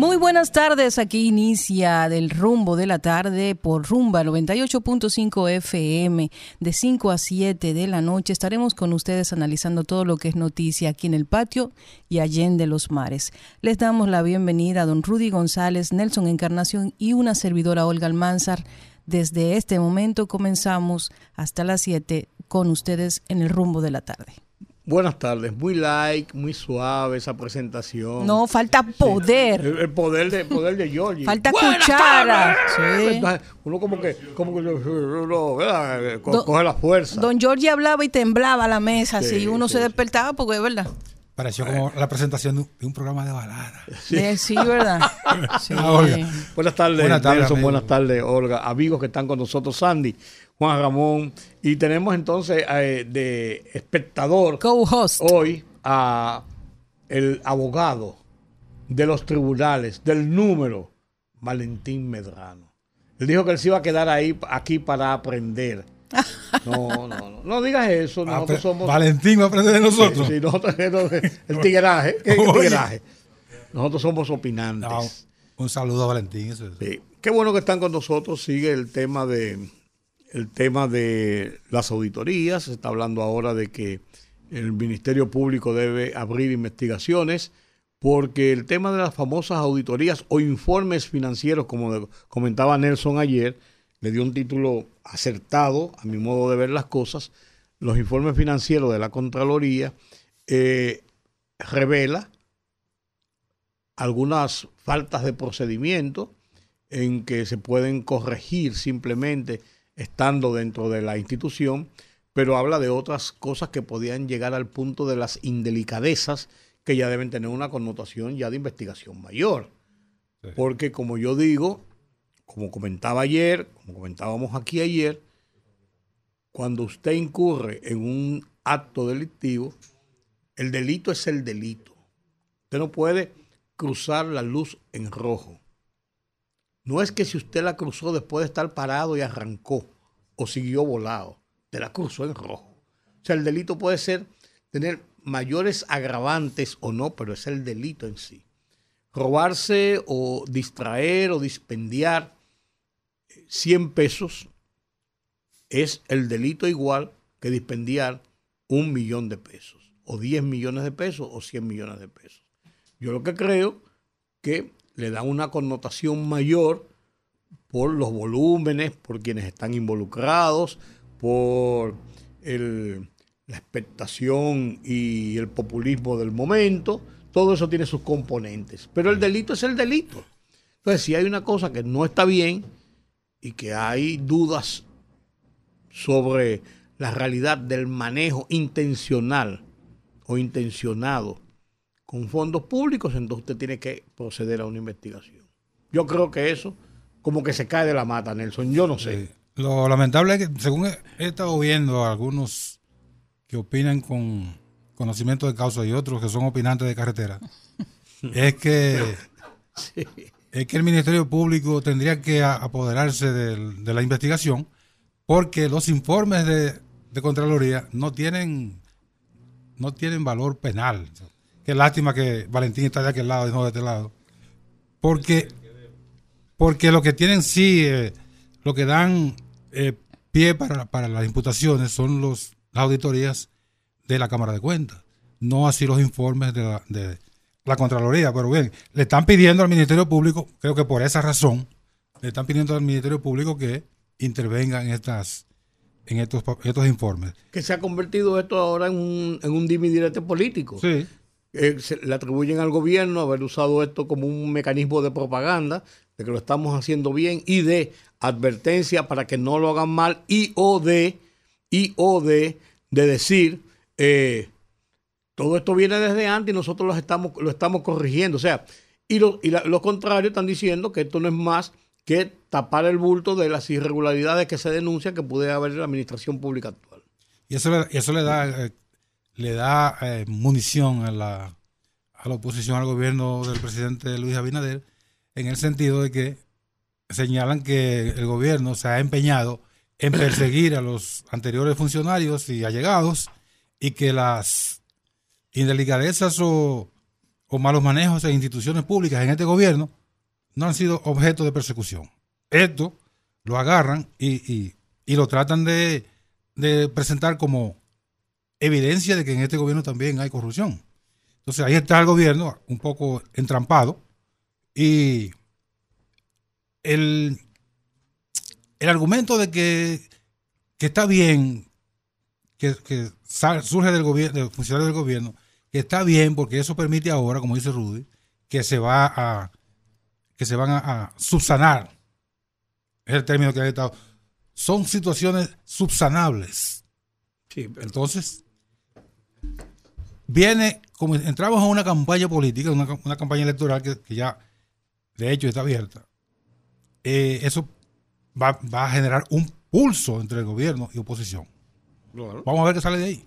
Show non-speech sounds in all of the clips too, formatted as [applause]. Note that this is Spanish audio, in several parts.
Muy buenas tardes, aquí inicia del rumbo de la tarde por Rumba 98.5 FM de 5 a 7 de la noche. Estaremos con ustedes analizando todo lo que es noticia aquí en el patio y allende los mares. Les damos la bienvenida a don Rudy González, Nelson Encarnación y una servidora Olga Almanzar. Desde este momento comenzamos hasta las 7 con ustedes en el rumbo de la tarde. Buenas tardes, muy like, muy suave esa presentación. No, falta poder. El, poder de poder de Georgie. Falta cuchara. Sí. Uno como que, como que uno, coge la fuerza. Don Georgie hablaba y temblaba la mesa, así uno se despertaba porque es verdad. Pareció como la presentación de un, programa de balada. Sí, sí ¿verdad? [laughs] Sí. Ah, buenas tardes, buenas tardes, buenas tardes, Olga. Amigos que están con nosotros, Sandy. Juan Ramón. Y tenemos entonces eh, de espectador hoy a el abogado de los tribunales, del número, Valentín Medrano. Él dijo que él se iba a quedar ahí aquí para aprender. No, no, no, no digas eso. Nosotros somos. Valentín va a aprender de nosotros. Sí, nosotros, el [laughs] tigueraje. tigueraje? Nosotros somos opinantes. un saludo a Valentín. Sí. Qué bueno que están con nosotros. Sigue el tema de el tema de las auditorías. Se está hablando ahora de que el Ministerio Público debe abrir investigaciones porque el tema de las famosas auditorías o informes financieros, como comentaba Nelson ayer, le dio un título acertado a mi modo de ver las cosas. Los informes financieros de la Contraloría eh, revela algunas faltas de procedimiento en que se pueden corregir simplemente estando dentro de la institución, pero habla de otras cosas que podían llegar al punto de las indelicadezas que ya deben tener una connotación ya de investigación mayor. Porque como yo digo, como comentaba ayer, como comentábamos aquí ayer, cuando usted incurre en un acto delictivo, el delito es el delito. Usted no puede cruzar la luz en rojo. No es que si usted la cruzó después de estar parado y arrancó o siguió volado, te la cruzó en rojo. O sea, el delito puede ser tener mayores agravantes o no, pero es el delito en sí. Robarse o distraer o dispendiar 100 pesos es el delito igual que dispendiar un millón de pesos, o 10 millones de pesos, o 100 millones de pesos. Yo lo que creo que le da una connotación mayor por los volúmenes, por quienes están involucrados, por la expectación y el populismo del momento. Todo eso tiene sus componentes. Pero el delito es el delito. Entonces, si hay una cosa que no está bien y que hay dudas sobre la realidad del manejo intencional o intencionado con fondos públicos, entonces usted tiene que proceder a una investigación. Yo creo que eso como que se cae de la mata, Nelson. Yo no sé. Lo lamentable es que, según he, estado viendo algunos que opinan con conocimiento de causa y otros que son opinantes de carretera, [laughs] es que es que el Ministerio Público tendría que apoderarse de, la investigación porque los informes de, de Contraloría no tienen no tienen valor penal. Qué lástima que Valentín está de aquel lado y no de este lado. Porque, porque lo que tienen sí, eh, lo que dan eh, pie para, para, las imputaciones son los, las auditorías de la Cámara de Cuentas, no así los informes de la, de la Contraloría. Pero bien, le están pidiendo al Ministerio Público, creo que por esa razón, le están pidiendo al Ministerio Público que intervenga en estas en estos, estos informes. Que se ha convertido esto ahora en un, en un dimidirete político. Sí. Eh, le atribuyen al gobierno haber usado esto como un mecanismo de propaganda, de que lo estamos haciendo bien y de advertencia para que no lo hagan mal y o de, y o de, de decir, eh, todo esto viene desde antes y nosotros lo estamos, lo estamos corrigiendo. O sea, Y, lo, y los contrarios están diciendo que esto no es más que tapar el bulto de las irregularidades que se denuncian que puede haber en la administración pública actual. Y eso, le, eso le da, eh, le da eh, munición a la, a la oposición al gobierno del presidente Luis Abinader, en el sentido de que señalan que el gobierno se ha empeñado en perseguir a los anteriores funcionarios y allegados y que las indelicadezas o, o malos manejos en instituciones públicas en este gobierno no han sido objeto de persecución. Esto lo agarran y, lo tratan de, presentar como evidencia de que en este gobierno también hay corrupción. Entonces ahí está el gobierno un poco entrampado y el, el argumento de que, está bien que, surge del gobierno, del funcionario del gobierno, que está bien porque eso permite ahora, como dice Rudy, que se va a que se van a, subsanar. Es el término que ha estado. Son situaciones subsanables. Entonces, viene, como entramos a una campaña política, una, campaña electoral que, ya, de hecho, está abierta. Eh, eso va, va, a generar un pulso entre el gobierno y oposición. Vamos a ver qué sale de ahí.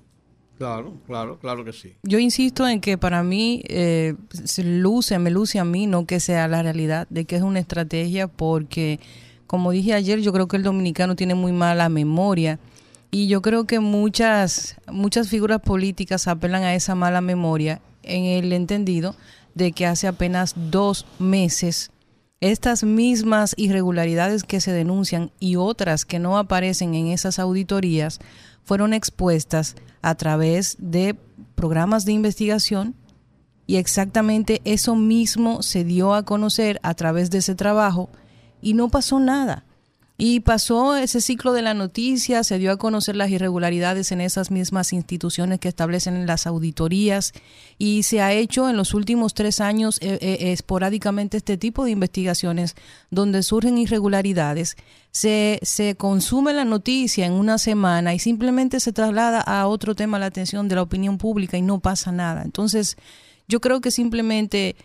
Claro, claro, claro que sí. Yo insisto en que para mí eh, se luce, me luce a mí, no que sea la realidad, de que es una estrategia porque, como dije ayer, yo creo que el dominicano tiene muy mala memoria y yo creo que muchas, muchas figuras políticas apelan a esa mala memoria en el entendido de que hace apenas dos meses estas mismas irregularidades que se denuncian y otras que no aparecen en esas auditorías fueron expuestas a través de programas de investigación y exactamente eso mismo se dio a conocer a través de ese trabajo y no pasó nada. Y pasó ese ciclo de la noticia, se dio a conocer las irregularidades en esas mismas instituciones que establecen las auditorías y se ha hecho en los últimos tres años eh, eh, esporádicamente este tipo de investigaciones donde surgen irregularidades. Se, se consume la noticia en una semana y simplemente se traslada a otro tema la atención de la opinión pública y no pasa nada. Entonces, yo creo que simplemente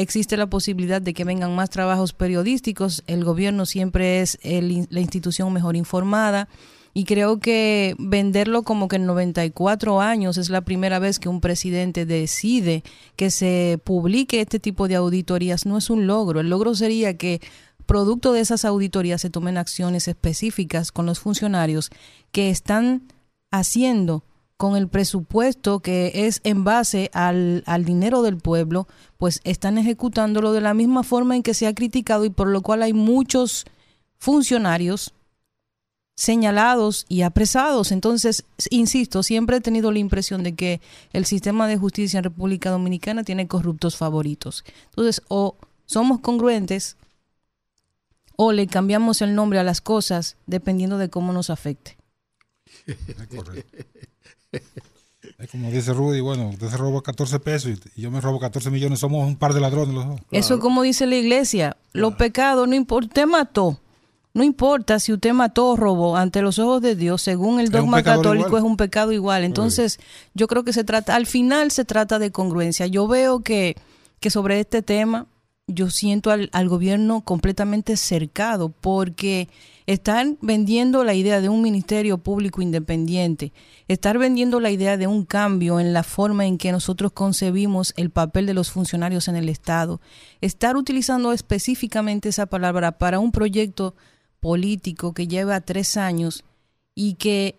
existe la posibilidad de que vengan más trabajos periodísticos. El gobierno siempre es la institución mejor informada. Y creo que venderlo como que en 94 años es la primera vez que un presidente decide que se publique este tipo de auditorías no es un logro. El logro sería que producto de esas auditorías se tomen acciones específicas con los funcionarios que están haciendo con el presupuesto que es en base al, al, dinero del pueblo, pues están ejecutándolo de la misma forma en que se ha criticado y por lo cual hay muchos funcionarios señalados y apresados. Entonces, insisto, siempre he tenido la impresión de que el sistema de justicia en República Dominicana tiene corruptos favoritos. Entonces, o somos congruentes o le cambiamos el nombre a las cosas dependiendo de cómo nos afecte. [laughs] [laughs] como dice Rudy, bueno, usted se roba 14 pesos y, yo me robo 14 millones, somos un par de ladrones los dos. Eso es como dice la iglesia, los pecados, no importa, usted mató, no importa si usted mató o robó, ante los ojos de Dios, según el dogma católico, es un pecado igual. Entonces, yo creo que se trata, al final se trata de congruencia. Yo veo que, que sobre este tema, yo siento al, al gobierno completamente cercado, porque están vendiendo la idea de un ministerio público independiente, estar vendiendo la idea de un cambio en la forma en que nosotros concebimos el papel de los funcionarios en el Estado, estar utilizando específicamente esa palabra para un proyecto político que lleva tres años y que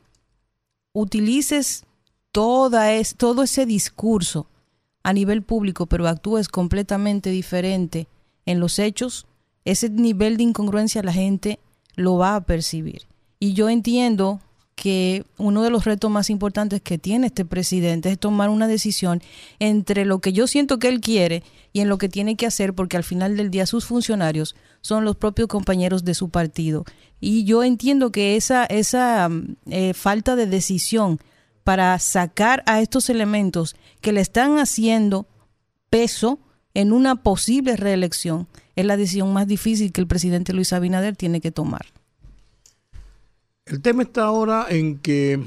utilices toda es, todo ese discurso a nivel público, pero actúes completamente diferente en los hechos, ese nivel de incongruencia la gente lo va a percibir. Y yo entiendo que uno de los retos más importantes que tiene este presidente es tomar una decisión entre lo que yo siento que él quiere y en lo que tiene que hacer, porque al final del día sus funcionarios son los propios compañeros de su partido. Y yo entiendo que esa, esa eh, falta de decisión para sacar a estos elementos que le están haciendo peso en una posible reelección es la decisión más difícil que el presidente Luis Abinader tiene que tomar. El tema está ahora en que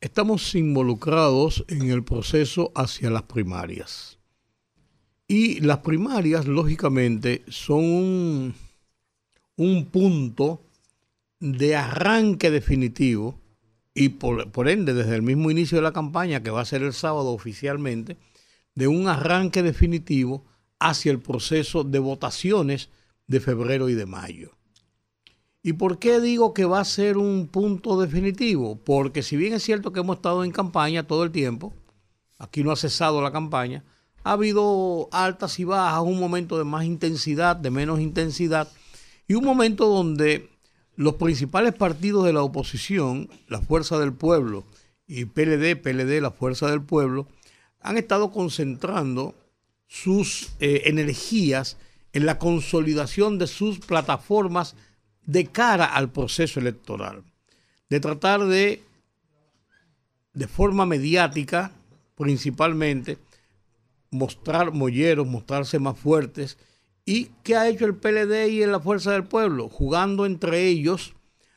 estamos involucrados en el proceso hacia las primarias. Y las primarias, lógicamente, son un, un punto de arranque definitivo y por, ende desde el mismo inicio de la campaña, que va a ser el sábado oficialmente, de un arranque definitivo hacia el proceso de votaciones de febrero y de mayo. ¿Y por qué digo que va a ser un punto definitivo? Porque si bien es cierto que hemos estado en campaña todo el tiempo, aquí no ha cesado la campaña, ha habido altas y bajas, un momento de más intensidad, de menos intensidad, y un momento donde los principales partidos de la oposición, la Fuerza del Pueblo y PLD, PLD, la Fuerza del Pueblo, han estado concentrando sus eh, energías en la consolidación de sus plataformas de cara al proceso electoral, de tratar de, de forma mediática, principalmente, mostrar molleros, mostrarse más fuertes. ¿Y qué ha hecho el PLD y en la Fuerza del Pueblo? Jugando entre ellos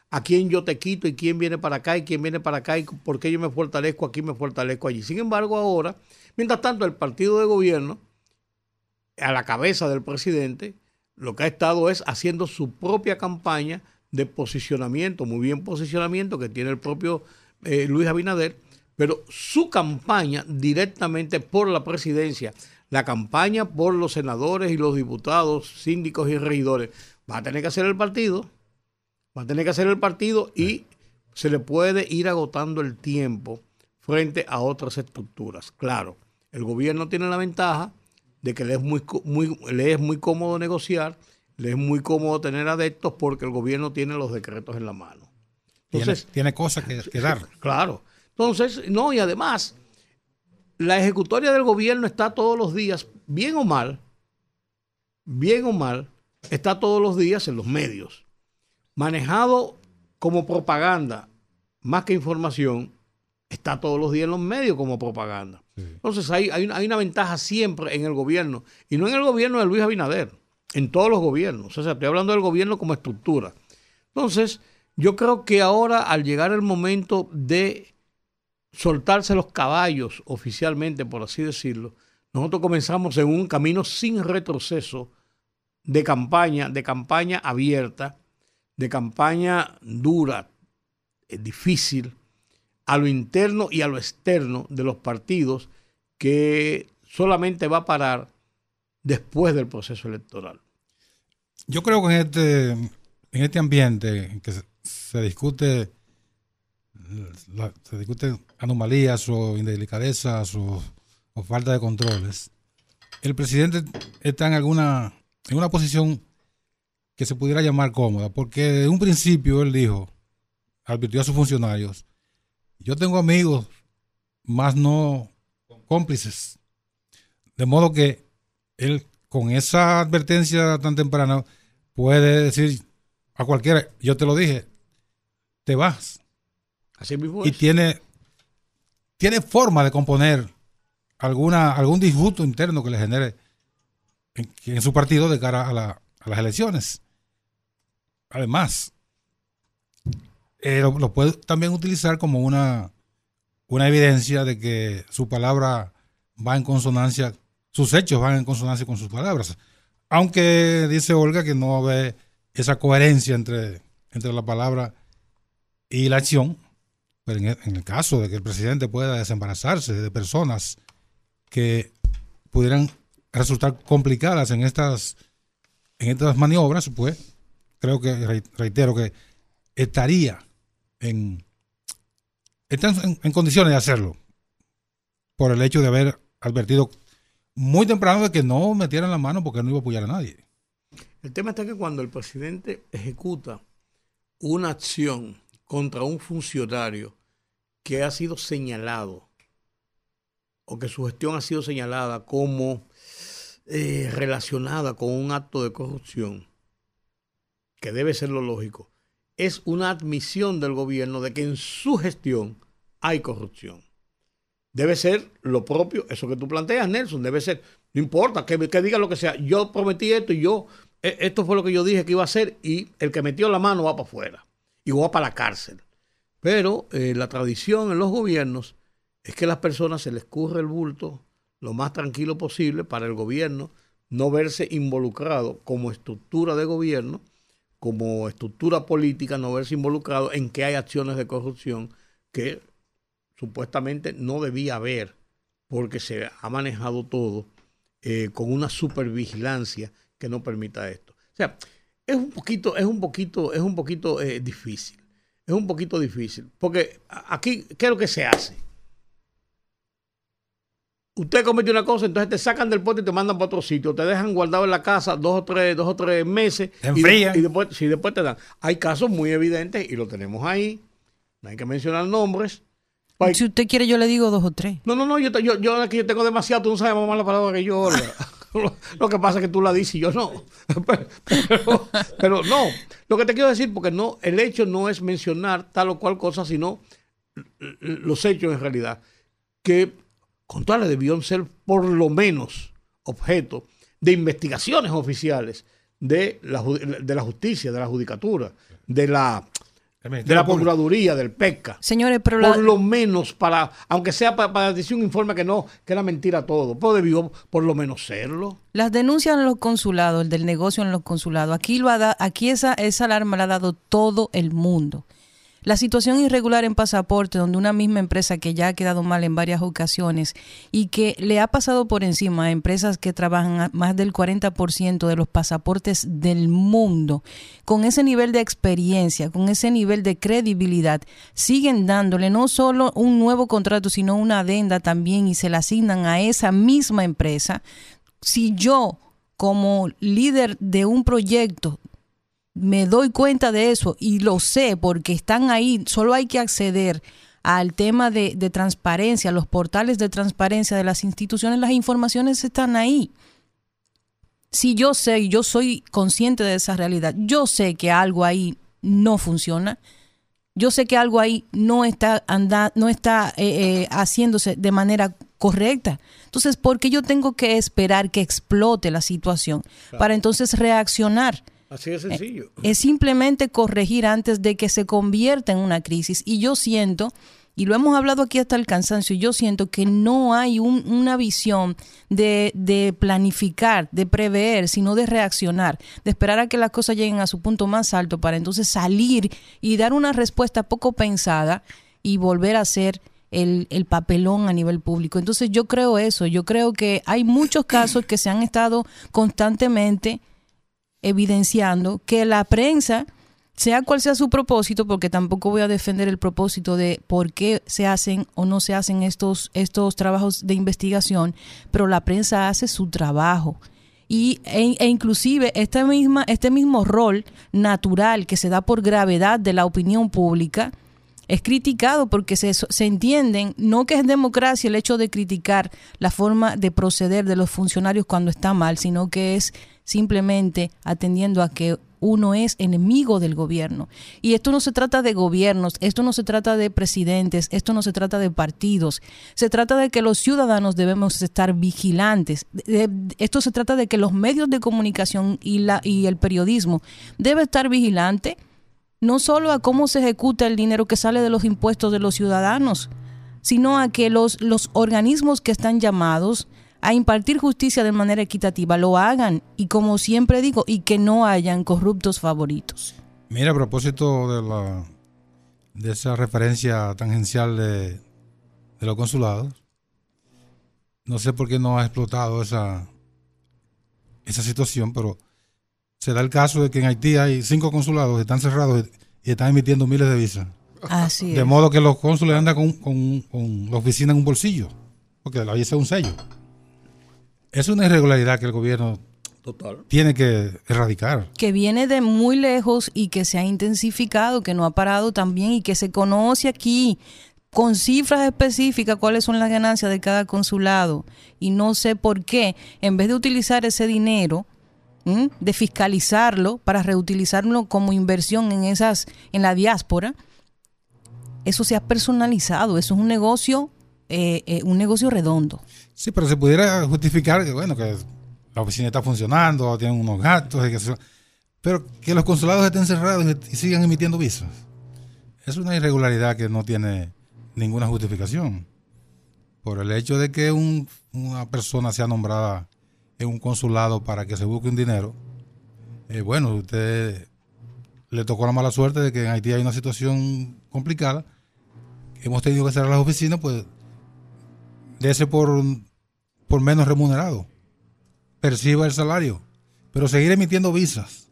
a quién yo te quito y quién viene para acá y quién viene para acá y por qué yo me fortalezco aquí, me fortalezco allí. Sin embargo, ahora, mientras tanto, el partido de gobierno, a la cabeza del presidente, lo que ha estado es haciendo su propia campaña de posicionamiento, muy bien posicionamiento que tiene el propio eh, Luis Abinader, pero su campaña directamente por la presidencia, la campaña por los senadores y los diputados, síndicos y regidores, va a tener que hacer el partido, va a tener que hacer el partido y se le puede ir agotando el tiempo frente a otras estructuras. Claro, el gobierno tiene la ventaja de que le es muy, muy, le es muy cómodo negociar, le es muy cómodo tener adeptos porque el gobierno tiene los decretos en la mano. Entonces, tiene, cosas que, dar. [laughs] Claro. Entonces, no, y además, la ejecutoria del gobierno está todos los días, bien o mal, bien o mal, está todos los días en los medios. Manejado como propaganda, más que información, está todos los días en los medios como propaganda. Entonces hay, hay, una, ventaja siempre en el gobierno, y no en el gobierno de Luis Abinader, en todos los gobiernos. O sea, estoy hablando del gobierno como estructura. Entonces, yo creo que ahora al llegar el momento de soltarse los caballos oficialmente, por así decirlo, nosotros comenzamos en un camino sin retroceso de campaña, de campaña abierta, de campaña dura, eh, difícil, a lo interno y a lo externo de los partidos que solamente va a parar después del proceso electoral. Yo creo que en este, en este ambiente en que se, discute se discuten anomalías o indelicadezas o, o, falta de controles, el presidente está en alguna en una posición que se pudiera llamar cómoda, porque de un principio él dijo, advirtió a sus funcionarios, yo tengo amigos, más no cómplices. De modo que él, con esa advertencia tan temprana, puede decir a cualquiera, yo te lo dije, te vas. Así mismo Y tiene, tiene forma de componer alguna, algún disgusto interno que le genere en, su partido de cara a, a las elecciones. Además, eh, lo, puede también utilizar como una, una evidencia de que su palabra va en consonancia, sus hechos van en consonancia con sus palabras. Aunque dice Olga que no ve esa coherencia entre, entre la palabra y la acción, pero en el, en el caso de que el presidente pueda desembarazarse de personas que pudieran resultar complicadas en estas, en estas maniobras, pues creo que, reitero, que estaría están en, condiciones de hacerlo por el hecho de haber advertido muy temprano de que no metieran la mano porque no iba a apoyar a nadie. El tema está que cuando el presidente ejecuta una acción contra un funcionario que ha sido señalado o que su gestión ha sido señalada como eh, relacionada con un acto de corrupción, que debe ser lo lógico, es una admisión del gobierno de que en su gestión hay corrupción. Debe ser lo propio, eso que tú planteas, Nelson, debe ser, no importa, que, diga lo que sea, yo prometí esto y yo, e, esto fue lo que yo dije que iba a hacer y el que metió la mano va para afuera y va para la cárcel. Pero eh, la tradición en los gobiernos es que a las personas se les curre el bulto, lo más tranquilo posible para el gobierno no verse involucrado como estructura de gobierno, como estructura política, no verse involucrado en que hay acciones de corrupción que supuestamente no debía haber, porque se ha manejado todo eh, con una supervigilancia que no permita esto. O sea, es un poquito, es un poquito, es un poquito eh, difícil. Es un poquito difícil. Porque aquí, ¿qué es lo que se hace? Usted comete una cosa, entonces te sacan del pote y te mandan para otro sitio, te dejan guardado en la casa dos o tres, dos o tres meses En y, después, sí, después te dan. Hay casos muy evidentes y lo tenemos ahí. No hay que mencionar nombres. Si usted quiere, yo le digo dos o tres. No, no, no, yo, te- yo, yo aquí yo tengo demasiado, tú no sabes más mala palabra que yo. [laughs] Lo, lo que pasa es que tú la dices y yo no. [laughs] Pero, pero- pero no, lo que te quiero decir, porque no, el hecho no es mencionar tal o cual cosa, sino los hechos en realidad, que con tales debieron ser por lo menos objeto de investigaciones oficiales de la, de la justicia, de la judicatura, de la, de la. Procuraduría, del PECA Señores, pero la- por lo menos para, aunque sea para, para decir un informe que no, que era mentira todo, pero debió por lo menos serlo. las denuncias en los consulados, el del negocio en los consulados, aquí lo ha da- aquí esa, esa alarma la ha dado todo el mundo. La situación irregular en pasaporte, donde una misma empresa que ya ha quedado mal en varias ocasiones y que le ha pasado por encima a empresas que trabajan a más del 40% de los pasaportes del mundo, con ese nivel de experiencia, con ese nivel de credibilidad, siguen dándole no solo un nuevo contrato, sino una adenda también y se la asignan a esa misma empresa. Si yo, como líder de un proyecto, me doy cuenta de eso y lo sé porque están ahí, solo hay que acceder al tema de, de transparencia, los portales de transparencia de las instituciones, las informaciones están ahí. Si yo sé, y yo soy consciente de esa realidad, yo sé que algo ahí no funciona, yo sé que algo ahí no está anda, no está eh, eh, haciéndose de manera correcta. Entonces, ¿por qué yo tengo que esperar que explote la situación para entonces reaccionar? Así de sencillo. es simplemente corregir antes de que se convierta en una crisis. Y yo siento, y lo hemos hablado aquí hasta el cansancio, yo siento que no hay un- una visión de, de planificar, de prever, sino de reaccionar, de esperar a que las cosas lleguen a su punto más alto para entonces salir y dar una respuesta poco pensada y volver a hacer el, el papelón a nivel público. Entonces yo creo eso, yo creo que hay muchos casos que se han estado constantemente evidenciando que la prensa, sea cual sea su propósito, porque tampoco voy a defender el propósito de por qué se hacen o no se hacen estos, estos trabajos de investigación, pero la prensa hace su trabajo. Y, e, e inclusive este, misma, este mismo rol natural que se da por gravedad de la opinión pública, es criticado porque se, se entienden, no que es democracia el hecho de criticar la forma de proceder de los funcionarios cuando está mal, sino que es simplemente atendiendo a que uno es enemigo del gobierno. Y esto no se trata de gobiernos, esto no se trata de presidentes, esto no se trata de partidos, se trata de que los ciudadanos debemos estar vigilantes. Esto se trata de que los medios de comunicación y, la, y el periodismo debe estar vigilante no solo a cómo se ejecuta el dinero que sale de los impuestos de los ciudadanos, sino a que los, los organismos que están llamados a impartir justicia de manera equitativa lo hagan y como siempre digo, y que no hayan corruptos favoritos. Mira, a propósito de la de esa referencia tangencial de, de los consulados, no sé por qué no ha explotado esa, esa situación, pero se da el caso de que en Haití hay cinco consulados que están cerrados y, están emitiendo miles de visas. Así De es. modo que los cónsules andan con, con- con la oficina en un bolsillo, porque la visa es un sello. Es una irregularidad que el gobierno Total. tiene que erradicar. que viene de muy lejos y que se ha intensificado, que no ha parado también y que se conoce aquí con cifras específicas cuáles son las ganancias de cada consulado. Y no sé por qué, en vez de utilizar ese dinero, de fiscalizarlo para reutilizarlo como inversión en esas, en la diáspora, eso se ha personalizado, eso es un negocio, eh, eh, un negocio redondo. Sí, pero se pudiera justificar que, bueno, que la oficina está funcionando, tienen unos gastos, pero que los consulados estén cerrados y sigan emitiendo visas. Es una irregularidad que no tiene ninguna justificación. por el hecho de que una persona sea nombrada en un consulado para que se busque un dinero, eh, bueno, usted le tocó la mala suerte de que en Haití hay una situación complicada, hemos tenido que cerrar las oficinas, pues, de ese por, por menos remunerado, perciba el salario, pero seguir emitiendo visas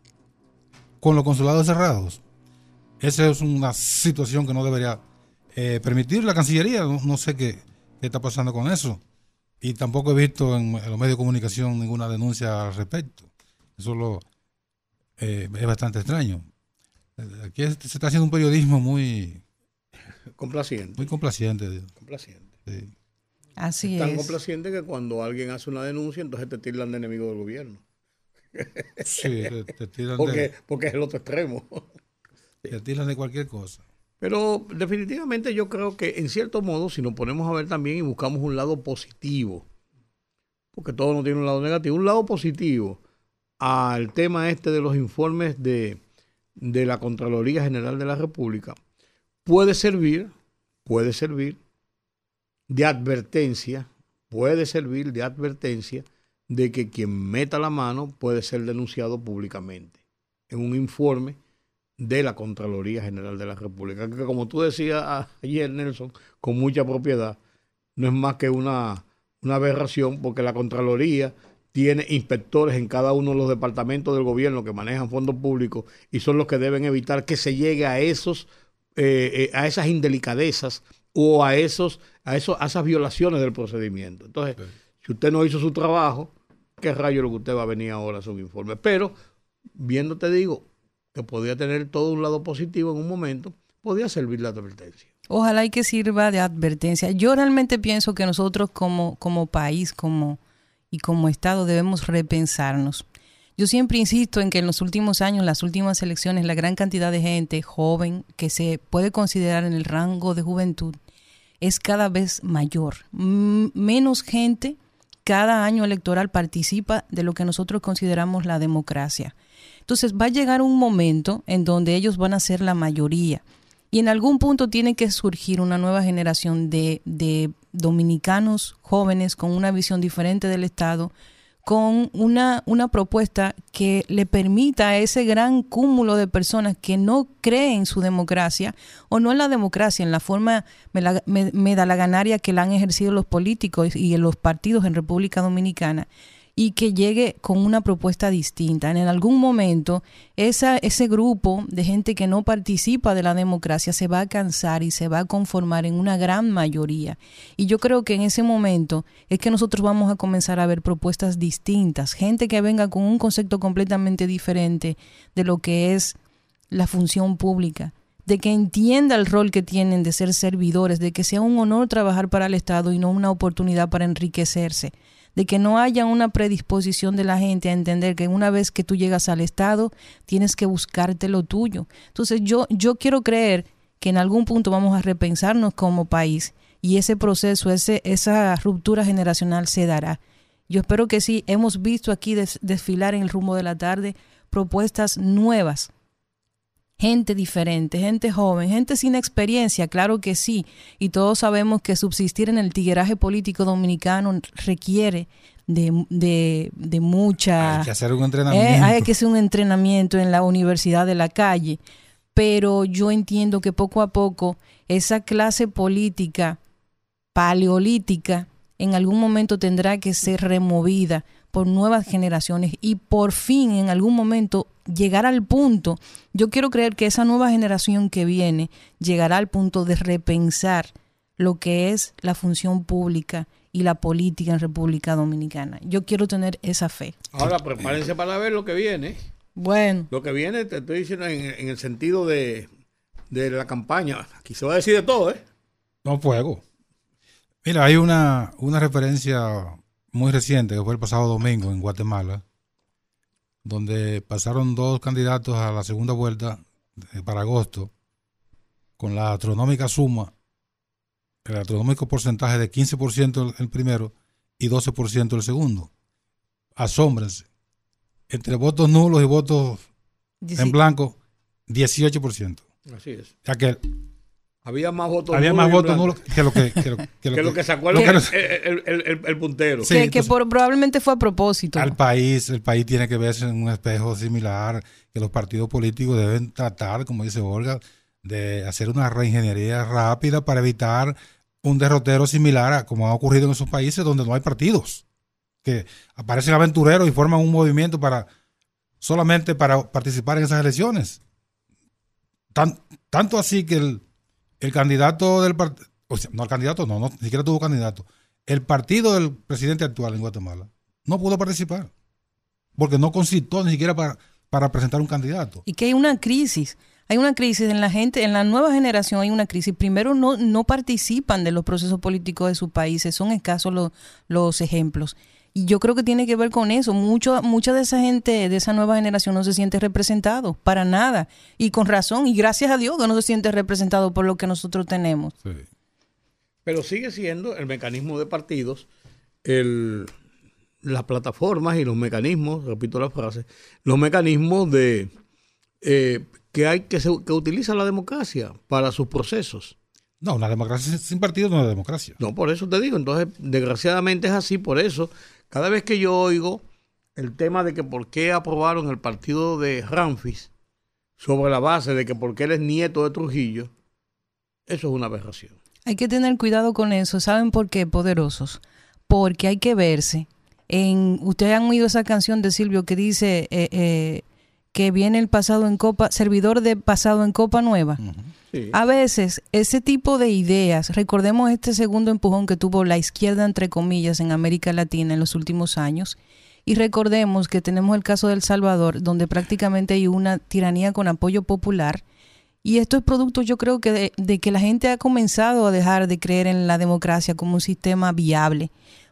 con los consulados cerrados, esa es una situación que no debería eh, permitir la Cancillería, no, sé qué, está pasando con eso. Y tampoco he visto en, los medios de comunicación ninguna denuncia al respecto. Eso lo, eh, es bastante extraño. Aquí se está haciendo un periodismo muy [laughs] complaciente. Muy complaciente. Complaciente. Así es. Tan complaciente que cuando alguien hace una denuncia, entonces te tiran de enemigo del gobierno. Sí, te, [laughs] tiran porque, de... porque es el otro extremo. [laughs] Te tiran de cualquier cosa. Pero definitivamente yo creo que en cierto modo, si nos ponemos a ver también y buscamos un lado positivo, porque todo no tiene un lado negativo, un lado positivo al tema este de los informes de, de la Contraloría General de la República, puede servir, puede servir de advertencia, puede servir de advertencia de que quien meta la mano puede ser denunciado públicamente. En un informe de la Contraloría General de la República, que como tú decías ayer, Nelson, con mucha propiedad, no es más que una, una aberración, porque la Contraloría tiene inspectores en cada uno de los departamentos del gobierno que manejan fondos públicos y son los que deben evitar que se llegue a esos eh, eh, a esas indelicadezas o a esos a esos a esas violaciones del procedimiento. Entonces, si usted no hizo su trabajo, qué rayo lo que usted va a venir ahora a su informe. Pero viendo te digo que podía tener todo un lado positivo en un momento, podía servir la advertencia. Ojalá y que sirva de advertencia. Yo realmente pienso que nosotros como, como país como, y como Estado debemos repensarnos. Yo siempre insisto en que en los últimos años, las últimas elecciones, la gran cantidad de gente joven que se puede considerar en el rango de juventud es cada vez mayor. menos gente cada año electoral participa de lo que nosotros consideramos la democracia. Entonces va a llegar un momento en donde ellos van a ser la mayoría. Y en algún punto tiene que surgir una nueva generación de, de dominicanos jóvenes con una visión diferente del Estado, con una, una propuesta que le permita a ese gran cúmulo de personas que no creen en su democracia, o no en la democracia, en la forma me, me ganaria que la han ejercido los políticos y los partidos en República Dominicana, y que llegue con una propuesta distinta. En algún momento ese grupo de gente que no participa de la democracia se va a cansar y se va a conformar en una gran mayoría. Y yo creo que en ese momento es que nosotros vamos a comenzar a ver propuestas distintas, gente que venga con un concepto completamente diferente de lo que es la función pública de que entienda el rol que tienen de ser servidores, de que sea un honor trabajar para el Estado y no una oportunidad para enriquecerse de que no haya una predisposición de la gente a entender que una vez que tú llegas al Estado, tienes que buscarte lo tuyo. Entonces yo, yo quiero creer que en algún punto vamos a repensarnos como país y ese proceso, ese, esa ruptura generacional se dará. Yo espero que sí, hemos visto aquí desfilar en el rumbo de la tarde propuestas nuevas gente diferente, gente joven, gente sin experiencia, claro que sí, y todos sabemos que subsistir en el tigueraje político dominicano requiere de, de, mucha... Hay que hacer un entrenamiento. Eh, hay que hacer un entrenamiento en la universidad de la calle, pero yo entiendo que poco a poco esa clase política paleolítica en algún momento tendrá que ser removida por nuevas generaciones y por fin en algún momento llegar al punto, yo quiero creer que esa nueva generación que viene llegará al punto de repensar lo que es la función pública y la política en República Dominicana. Yo quiero tener esa fe. Ahora prepárense para ver lo que viene. Bueno. Lo que viene, te estoy diciendo en, el sentido de, de, la campaña. Aquí se va a decir de todo, ¿eh? No fuego. Mira, hay una, una referencia muy reciente que fue el pasado domingo en Guatemala, donde pasaron dos candidatos a la segunda vuelta para agosto con la astronómica suma, el astronómico porcentaje de 15% el primero y 12% el segundo. Asómbrense. Entre votos nulos y votos en blanco, 18%. Así es. Ya que Había más votos Había más votos nulos que lo que, que, lo, que, lo que, sacó el, el, el, el, puntero. Sí, que, por, probablemente fue a propósito. Al país, el país tiene que verse en un espejo similar, que los partidos políticos deben tratar, como dice Olga, de hacer una reingeniería rápida para evitar un derrotero similar a como ha ocurrido en esos países donde no hay partidos, que aparecen aventureros y forman un movimiento para solamente para participar en esas elecciones. Tan, tanto así que el, el candidato del partido, o sea, no el candidato, no, no, ni siquiera tuvo candidato. El partido del presidente actual en Guatemala no pudo participar porque no consistió ni siquiera para, para presentar un candidato. Y que hay una crisis hay una crisis en la gente, en la nueva generación hay una crisis. Primero, no, no participan de los procesos políticos de sus países, son escasos los, los ejemplos. Y yo creo que tiene que ver con eso. Mucho, mucha de esa gente, de esa nueva generación, no se siente representado, para nada. Y con razón, y gracias a Dios que no se siente representado por lo que nosotros tenemos. Pero sigue siendo el mecanismo de partidos, el, las plataformas y los mecanismos, repito la frase, los mecanismos de eh, que hay que, se, que utiliza la democracia para sus procesos. No, una democracia sin partido no es democracia. No, por eso te digo. Entonces, desgraciadamente es así. Por eso, cada vez que yo oigo el tema de que por qué aprobaron el partido de Ramfis sobre la base de que porque él es nieto de Trujillo, eso es una aberración. Hay que tener cuidado con eso. ¿Saben por qué, poderosos? Porque hay que verse. En, Ustedes han oído esa canción de Silvio que dice, eh, eh, que viene el pasado en copa, servidor de pasado en copa nueva. A veces ese tipo de ideas, recordemos este segundo empujón que tuvo la izquierda, entre comillas, en América Latina en los últimos años, y recordemos que tenemos el caso del Salvador, donde prácticamente hay una tiranía con apoyo popular, y esto es producto yo creo que de, de que la gente ha comenzado a dejar de creer en la democracia como un sistema viable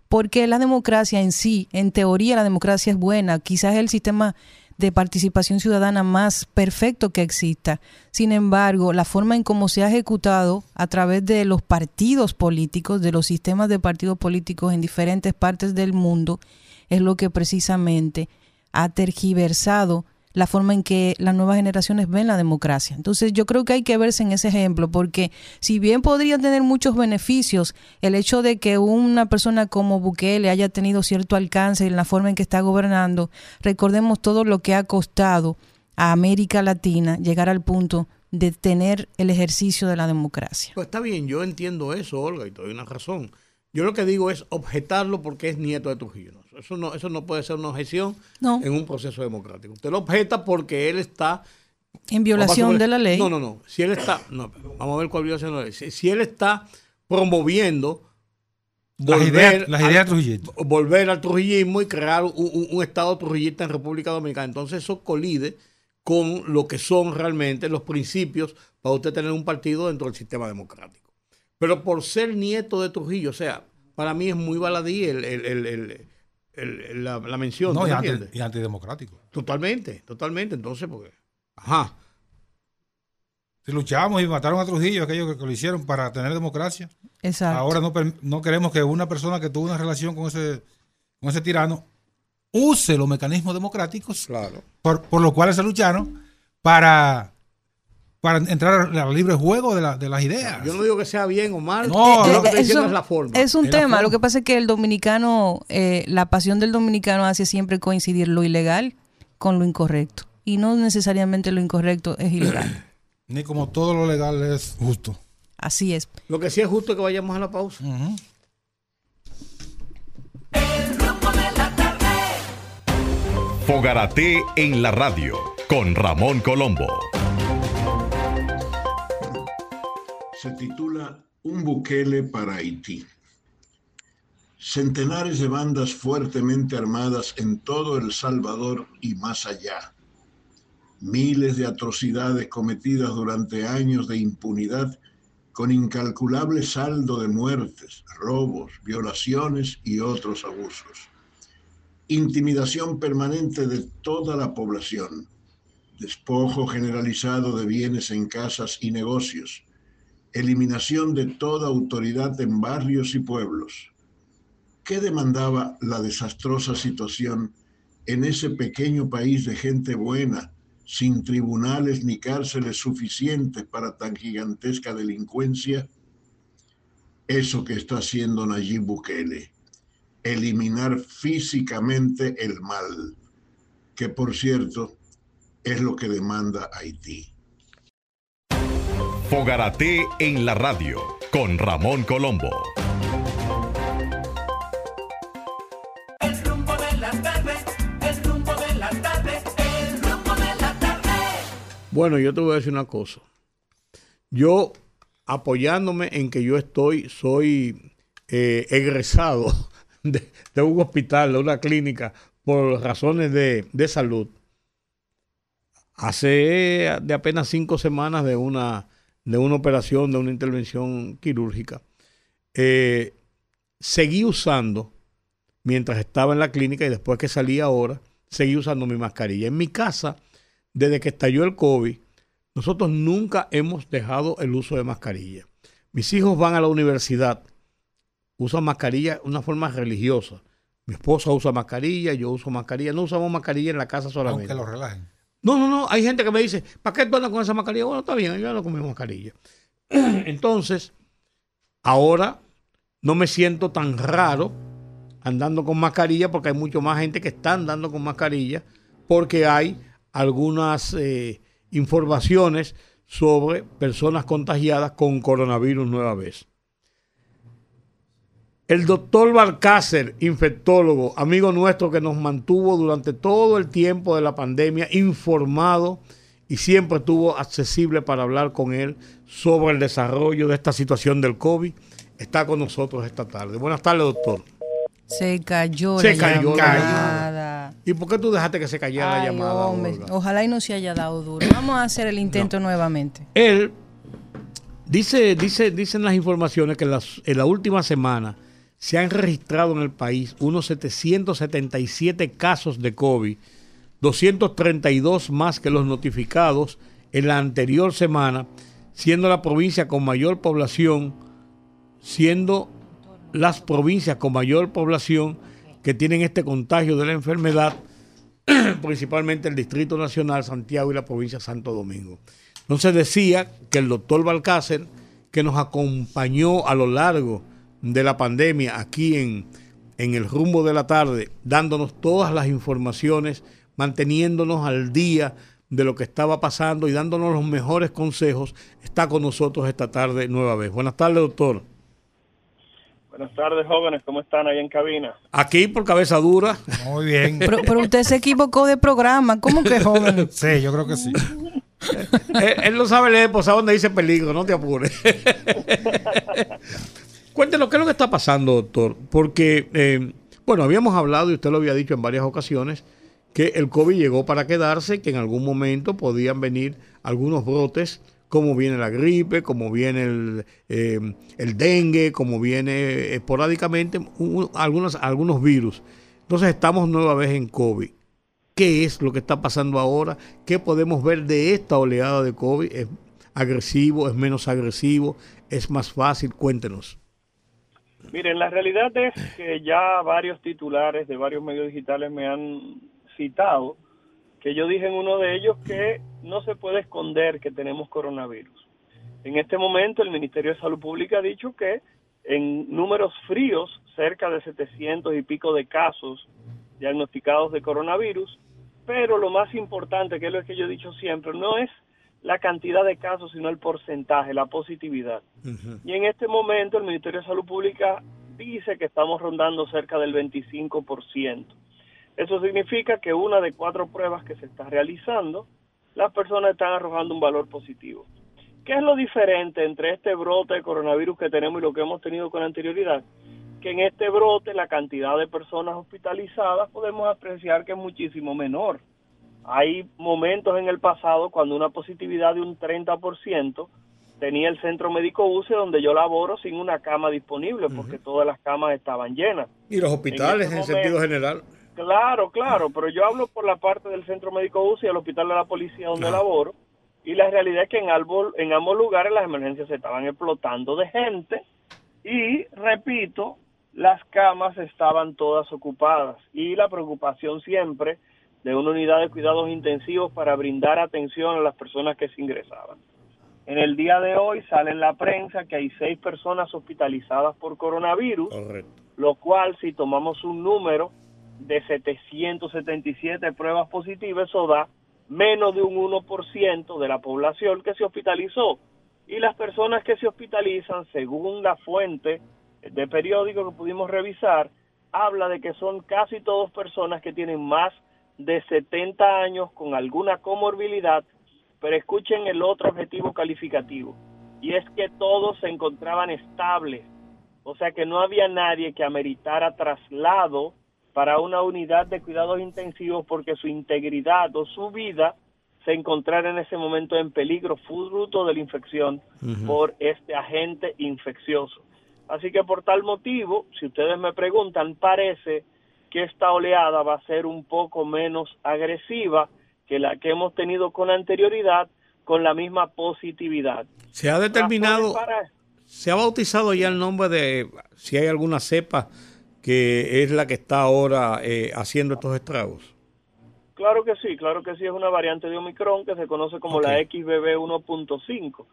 porque la democracia en sí, en teoría la democracia es buena, quizás el sistema de participación ciudadana más perfecto que exista. Sin embargo, la forma en cómo se ha ejecutado a través de los partidos políticos, de los sistemas de partidos políticos en diferentes partes del mundo, es lo que precisamente ha tergiversado la forma en que las nuevas generaciones ven la democracia. Entonces yo creo que hay que verse en ese ejemplo, porque si bien podría tener muchos beneficios el hecho de que una persona como Bukele haya tenido cierto alcance en la forma en que está gobernando, recordemos todo lo que ha costado a América Latina llegar al punto de tener el ejercicio de la democracia. Pues está bien, yo entiendo eso, Olga, y te doy una razón. Yo lo que digo es objetarlo porque es nieto de Trujillo. Eso no, eso no puede ser una objeción en un proceso democrático. Usted lo objeta porque él está... En violación de la ley. No, no, no. Si él está... No, vamos a ver cuál violación de la ley. Si, él está promoviendo volver, las ideas, al, volver al trujillismo y crear un, Estado trujillista en República Dominicana. Entonces eso colide con lo que son realmente los principios para usted tener un partido dentro del sistema democrático. Pero por ser nieto de Trujillo, o sea, para mí es muy baladí el, el la, mención. No, y, antidemocrático. Totalmente, totalmente. Entonces, porque. Ajá. Si luchamos y mataron a Trujillo, aquellos que, lo hicieron para tener democracia. Exacto. Ahora no, no queremos que una persona que tuvo una relación con ese, con ese tirano use los mecanismos democráticos claro. por, por los cuales se lucharon para para entrar al libre juego de, de, las ideas. Yo no digo que sea bien o mal, no, lo que es, la forma. Es un tema, lo que pasa es que el dominicano, eh, la pasión del dominicano hace siempre coincidir lo ilegal con lo incorrecto. Y no necesariamente lo incorrecto es ilegal. [clears throat] Ni como todo lo legal es justo. Así es. Lo que sí es justo es que vayamos a la pausa. Fogarate en la radio con Ramón Colombo. Se titula Un Bukele para Haití. Centenares de bandas fuertemente armadas en todo El Salvador y más allá. Miles de atrocidades cometidas durante años de impunidad con incalculable saldo de muertes, robos, violaciones y otros abusos. Intimidación permanente de toda la población. Despojo generalizado de bienes en casas y negocios eliminación de toda autoridad en barrios y pueblos. ¿Qué demandaba la desastrosa situación en ese pequeño país de gente buena, sin tribunales ni cárceles suficientes para tan gigantesca delincuencia, eso que está haciendo Nayib Bukele, eliminar físicamente el mal, que por cierto es lo que demanda Haití. Fogarate en la radio con Ramón Colombo. Bueno, yo te voy a decir una cosa. Yo, apoyándome en que yo estoy, soy eh, egresado [laughs] de, un hospital, de una clínica, por razones de, salud. Hace de apenas cinco semanas de una, de una operación, de una intervención quirúrgica, eh, seguí usando, mientras estaba en la clínica y después que salí ahora, seguí usando mi mascarilla. En mi casa desde que estalló el COVID, nosotros nunca hemos dejado el uso de mascarilla. Mis hijos van a la universidad, usan mascarilla de una forma religiosa. Mi esposa usa mascarilla, yo uso mascarilla. No usamos mascarilla en la casa solamente. Aunque lo relajen. No, no, no. Hay gente que me dice, ¿para qué tú andas con esa mascarilla? Bueno, está bien, yo no comemos mascarilla. [clears throat] Entonces, ahora no me siento tan raro andando con mascarilla porque hay mucho más gente que está andando con mascarilla porque hay algunas eh, informaciones sobre personas contagiadas con coronavirus nueva vez. El doctor Balcácer, infectólogo, amigo nuestro que nos mantuvo durante todo el tiempo de la pandemia informado y siempre estuvo accesible para hablar con él sobre el desarrollo de esta situación del COVID, está con nosotros esta tarde. Buenas tardes, doctor. Se cayó se cayó La llamada. ¿Y por qué tú dejaste que se cayera la llamada? ojalá y no se haya dado duro. Vamos a hacer el intento nuevamente. Él dice, dice, dicen las informaciones que en, la última semana se han registrado en el país unos 777 casos de COVID, 232 más que los notificados en la anterior semana, siendo la provincia con mayor población, siendo las provincias con mayor población que tienen este contagio de la enfermedad, [clears throat] principalmente el Distrito Nacional, Santiago y la provincia de Santo Domingo. Entonces decía que el doctor Balcácer, que nos acompañó a lo largo de la pandemia aquí en, en el rumbo de la tarde, dándonos todas las informaciones, manteniéndonos al día de lo que estaba pasando y dándonos los mejores consejos, está con nosotros esta tarde nueva vez. Buenas tardes, doctor. Buenas tardes, jóvenes. ¿Cómo están ahí en cabina? Aquí por cabeza dura. Muy bien. Pero, usted se equivocó de programa. ¿Cómo que joven? [laughs] Sí, yo creo que sí. [laughs] él, no sabe leer, pues a dónde dice peligro, no te apures. [laughs] Cuéntenos qué es lo que está pasando, doctor. Porque, eh, bueno, habíamos hablado y usted lo había dicho en varias ocasiones que el COVID llegó para quedarse, que en algún momento podían venir algunos brotes cómo viene la gripe, cómo viene el, eh, dengue, cómo viene esporádicamente algunos, algunos virus. Entonces estamos nueva vez en COVID. ¿Qué es lo que está pasando ahora? ¿Qué podemos ver de esta oleada de COVID? ¿Es agresivo? ¿Es menos agresivo? ¿Es más fácil? Cuéntenos. Miren, la realidad es que ya varios titulares de varios medios digitales me han citado que yo dije en uno de ellos que no se puede esconder que tenemos coronavirus. En este momento el Ministerio de Salud Pública ha dicho que en números fríos, cerca de 700 y pico de casos diagnosticados de coronavirus, pero lo más importante, que es lo que yo he dicho siempre, no es la cantidad de casos, sino el porcentaje, la positividad. Y en este momento el Ministerio de Salud Pública dice que estamos rondando cerca del 25%. Eso significa que una de cuatro pruebas que se está realizando, las personas están arrojando un valor positivo. ¿Qué es lo diferente entre este brote de coronavirus que tenemos y lo que hemos tenido con anterioridad? Que en este brote la cantidad de personas hospitalizadas podemos apreciar que es muchísimo menor. Hay momentos en el pasado cuando una positividad de un 30% tenía el centro médico UCE donde yo laboro sin una cama disponible porque todas las camas estaban llenas. Y los hospitales en, en sentido general. Claro, claro, pero yo hablo por la parte del Centro Médico UCI y el Hospital de la Policía donde laboro, y la realidad es que en, en ambos lugares las emergencias se estaban explotando de gente, y repito, las camas estaban todas ocupadas, y la preocupación siempre de una unidad de cuidados intensivos para brindar atención a las personas que se ingresaban. En el día de hoy sale en la prensa que hay seis personas hospitalizadas por coronavirus, lo cual si tomamos un número de 777 pruebas positivas, eso da menos de un 1% de la población que se hospitalizó. Y las personas que se hospitalizan, según la fuente de periódico que pudimos revisar, habla de que son casi todas personas que tienen más de 70 años con alguna comorbilidad, pero escuchen el otro objetivo calificativo, y es que todos se encontraban estables, o sea que no había nadie que ameritara traslado para una unidad de cuidados intensivos porque su integridad o su vida se encontrara en ese momento en peligro fruto de la infección por este agente infeccioso. Así que por tal motivo, si ustedes me preguntan, parece que esta oleada va a ser un poco menos agresiva que la que hemos tenido con anterioridad, con la misma positividad. Se ha determinado, se ha bautizado ya el nombre de si hay alguna cepa que es la que está ahora eh, haciendo estos estragos. Claro que sí, claro que sí, es una variante de Omicron que se conoce como la XBB 1.5,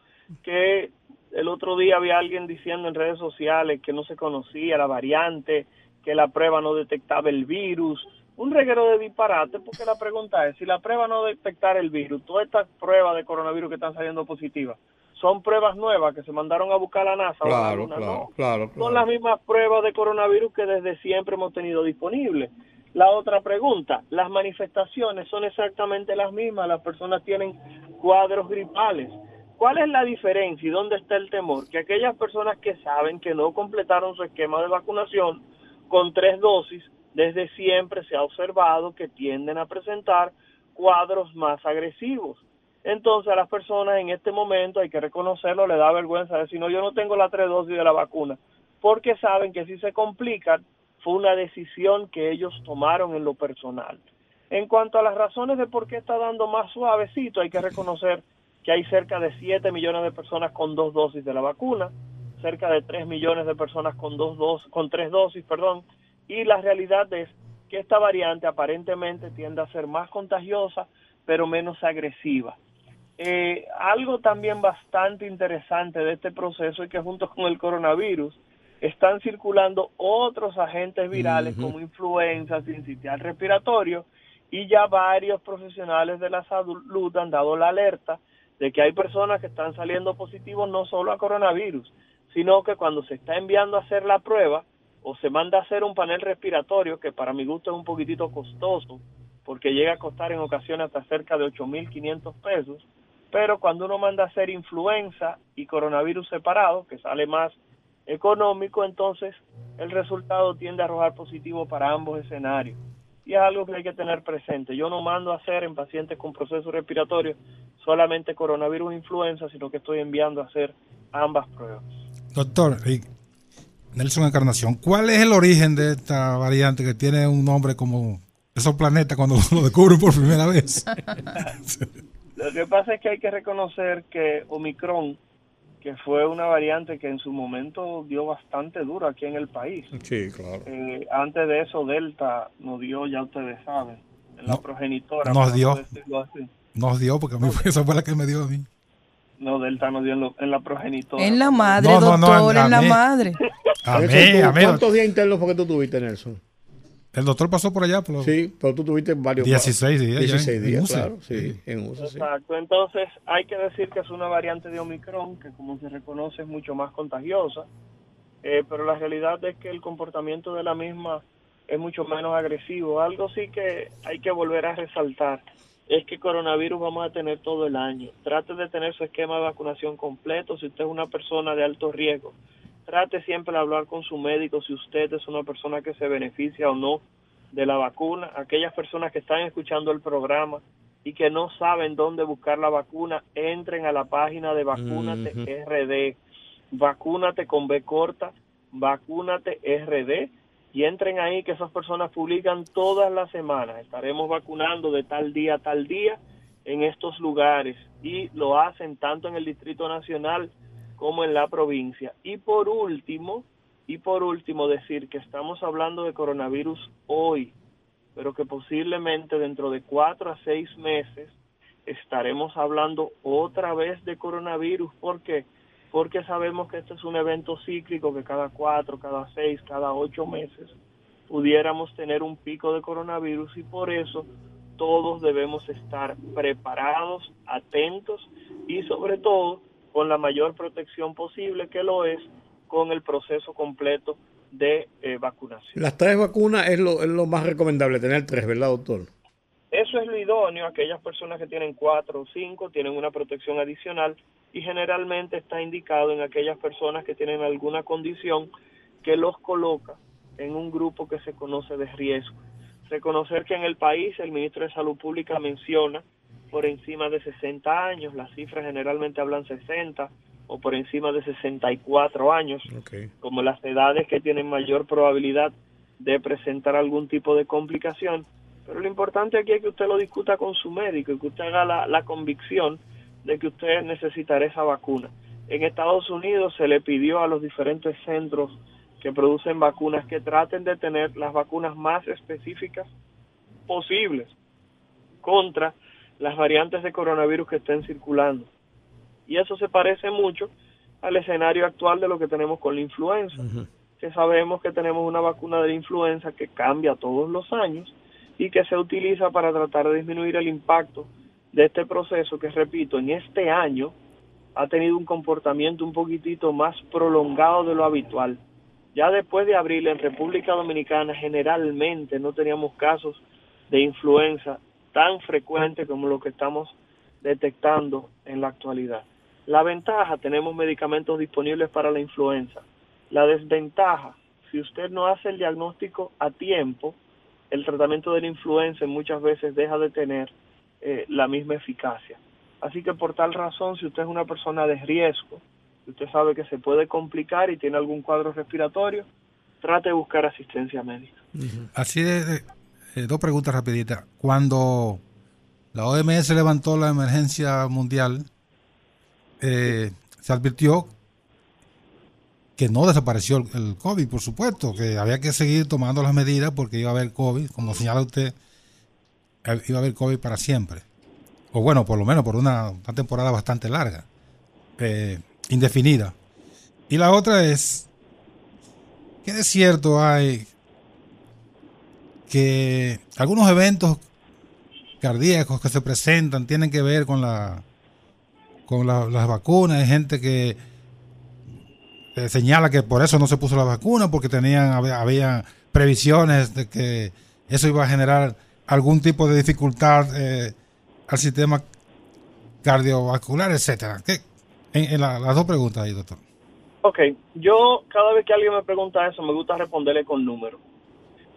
que el otro día había alguien diciendo en redes sociales que no se conocía la variante, que la prueba no detectaba el virus, un reguero de disparate, porque la pregunta es, si la prueba no detectara el virus, todas estas pruebas de coronavirus que están saliendo positivas, son pruebas nuevas que se mandaron a buscar a la NASA. Claro, claro, claro, Son las mismas pruebas de coronavirus que desde siempre hemos tenido disponibles. La otra pregunta, las manifestaciones son exactamente las mismas, las personas tienen cuadros gripales. ¿Cuál es la diferencia y dónde está el temor? Que aquellas personas que saben que no completaron su esquema de vacunación con tres dosis, desde siempre se ha observado que tienden a presentar cuadros más agresivos. Entonces a las personas en este momento, hay que reconocerlo, le da vergüenza decir, no, yo no tengo la tres dosis de la vacuna, porque saben que si se complican, fue una decisión que ellos tomaron en lo personal. En cuanto a las razones de por qué está dando más suavecito, hay que reconocer que hay cerca de 7 millones de personas con dos dosis de la vacuna, cerca de 3 millones de personas con dos dos, con tres dosis, perdón, y la realidad es que esta variante aparentemente tiende a ser más contagiosa, pero menos agresiva. Eh, algo también bastante interesante de este proceso es que junto con el coronavirus están circulando otros agentes virales como influenza, sincitial respiratorio y ya varios profesionales de la salud han dado la alerta de que hay personas que están saliendo positivos no solo a coronavirus, sino que cuando se está enviando a hacer la prueba o se manda a hacer un panel respiratorio, que para mi gusto es un poquitito costoso, porque llega a costar en ocasiones hasta cerca de 8.500 pesos, pero cuando uno manda a hacer influenza y coronavirus separado, que sale más económico, entonces el resultado tiende a arrojar positivo para ambos escenarios y es algo que hay que tener presente. Yo no mando a hacer en pacientes con proceso respiratorio solamente coronavirus e influenza, sino que estoy enviando a hacer ambas pruebas. Doctor Nelson Encarnación, ¿cuál es el origen de esta variante que tiene un nombre como esos planetas cuando [laughs] lo descubren por primera vez? [laughs] lo que pasa es que hay que reconocer que Omicron que fue una variante que en su momento dio bastante duro aquí en el país. Sí, claro. Eh, antes de eso, Delta nos dio, ya ustedes saben, en la progenitora. Nos dio. Nos dio, porque a mí fue, esa fue la que me dio a mí. No, Delta nos dio en, la progenitora. En la madre, doctor, en, la madre. A [laughs] mí, ¿Cuántos días internos fue que tú tuviste, Nelson? El doctor pasó por allá. sí, pero tú tuviste varios 16 días. 16 días, claro. Sí, en uso, Exacto. Entonces, hay que decir que es una variante de Omicron que, como se reconoce, es mucho más contagiosa. Eh, pero la realidad es que el comportamiento de la misma es mucho menos agresivo. Algo sí que hay que volver a resaltar es que coronavirus vamos a tener todo el año. Trate de tener su esquema de vacunación completo si usted es una persona de alto riesgo trate siempre de hablar con su médico si usted es una persona que se beneficia o no de la vacuna. Aquellas personas que están escuchando el programa y que no saben dónde buscar la vacuna, entren a la página de Vacúnate RD. Vacúnate con B corta, Vacúnate RD. Y entren ahí que esas personas publican todas las semanas. Estaremos vacunando de tal día a tal día en estos lugares y lo hacen tanto en el Distrito Nacional como en la provincia. Y por último, y por último decir que estamos hablando de coronavirus hoy, pero que posiblemente dentro de cuatro a seis meses estaremos hablando otra vez de coronavirus. ¿Por qué? Porque sabemos que este es un evento cíclico que cada cuatro, cada seis, cada ocho meses pudiéramos tener un pico de coronavirus y por eso todos debemos estar preparados, atentos y sobre todo con la mayor protección posible que lo es con el proceso completo de eh, vacunación. Las tres vacunas es lo, es lo más recomendable, tener tres, ¿verdad, doctor? Eso es lo idóneo. Aquellas personas que tienen cuatro o cinco tienen una protección adicional y generalmente está indicado en aquellas personas que tienen alguna condición que los coloca en un grupo que se conoce de riesgo. Reconocer que en el país el ministro de Salud Pública menciona por encima de 60 años, las cifras generalmente hablan 60 o por encima de 64 años, como las edades que tienen mayor probabilidad de presentar algún tipo de complicación. Pero lo importante aquí es que usted lo discuta con su médico y que usted haga la, la convicción de que usted necesitará esa vacuna. En Estados Unidos se le pidió a los diferentes centros que producen vacunas que traten de tener las vacunas más específicas posibles contra las variantes de coronavirus que estén circulando. Y eso se parece mucho al escenario actual de lo que tenemos con la influenza, que sabemos que tenemos una vacuna de la influenza que cambia todos los años y que se utiliza para tratar de disminuir el impacto de este proceso que, repito, en este año ha tenido un comportamiento un poquitito más prolongado de lo habitual. Ya después de abril en República Dominicana generalmente no teníamos casos de influenza tan frecuentes como lo que estamos detectando en la actualidad. La ventaja, tenemos medicamentos disponibles para la influenza. La desventaja, si usted no hace el diagnóstico a tiempo, el tratamiento de la influenza muchas veces deja de tener eh, la misma eficacia. Así que por tal razón, si usted es una persona de riesgo, usted sabe que se puede complicar y tiene algún cuadro respiratorio, trate de buscar asistencia médica. Así de, dos preguntas rapiditas. Cuando la OMS levantó la emergencia mundial, eh, se advirtió que no desapareció el, COVID, por supuesto, que había que seguir tomando las medidas porque iba a haber COVID, como señala usted, eh, iba a haber COVID para siempre. O bueno, por lo menos por una, temporada bastante larga. Eh, indefinida. Y la otra es, ¿qué de cierto hay que algunos eventos cardíacos que se presentan tienen que ver con la con las vacunas? Hay gente que señala que por eso no se puso la vacuna, porque tenían había, previsiones de que eso iba a generar algún tipo de dificultad eh, al sistema cardiovascular, etcétera. ¿Qué, en, las dos preguntas ahí, doctor. Ok, yo cada vez que alguien me pregunta eso, me gusta responderle con números.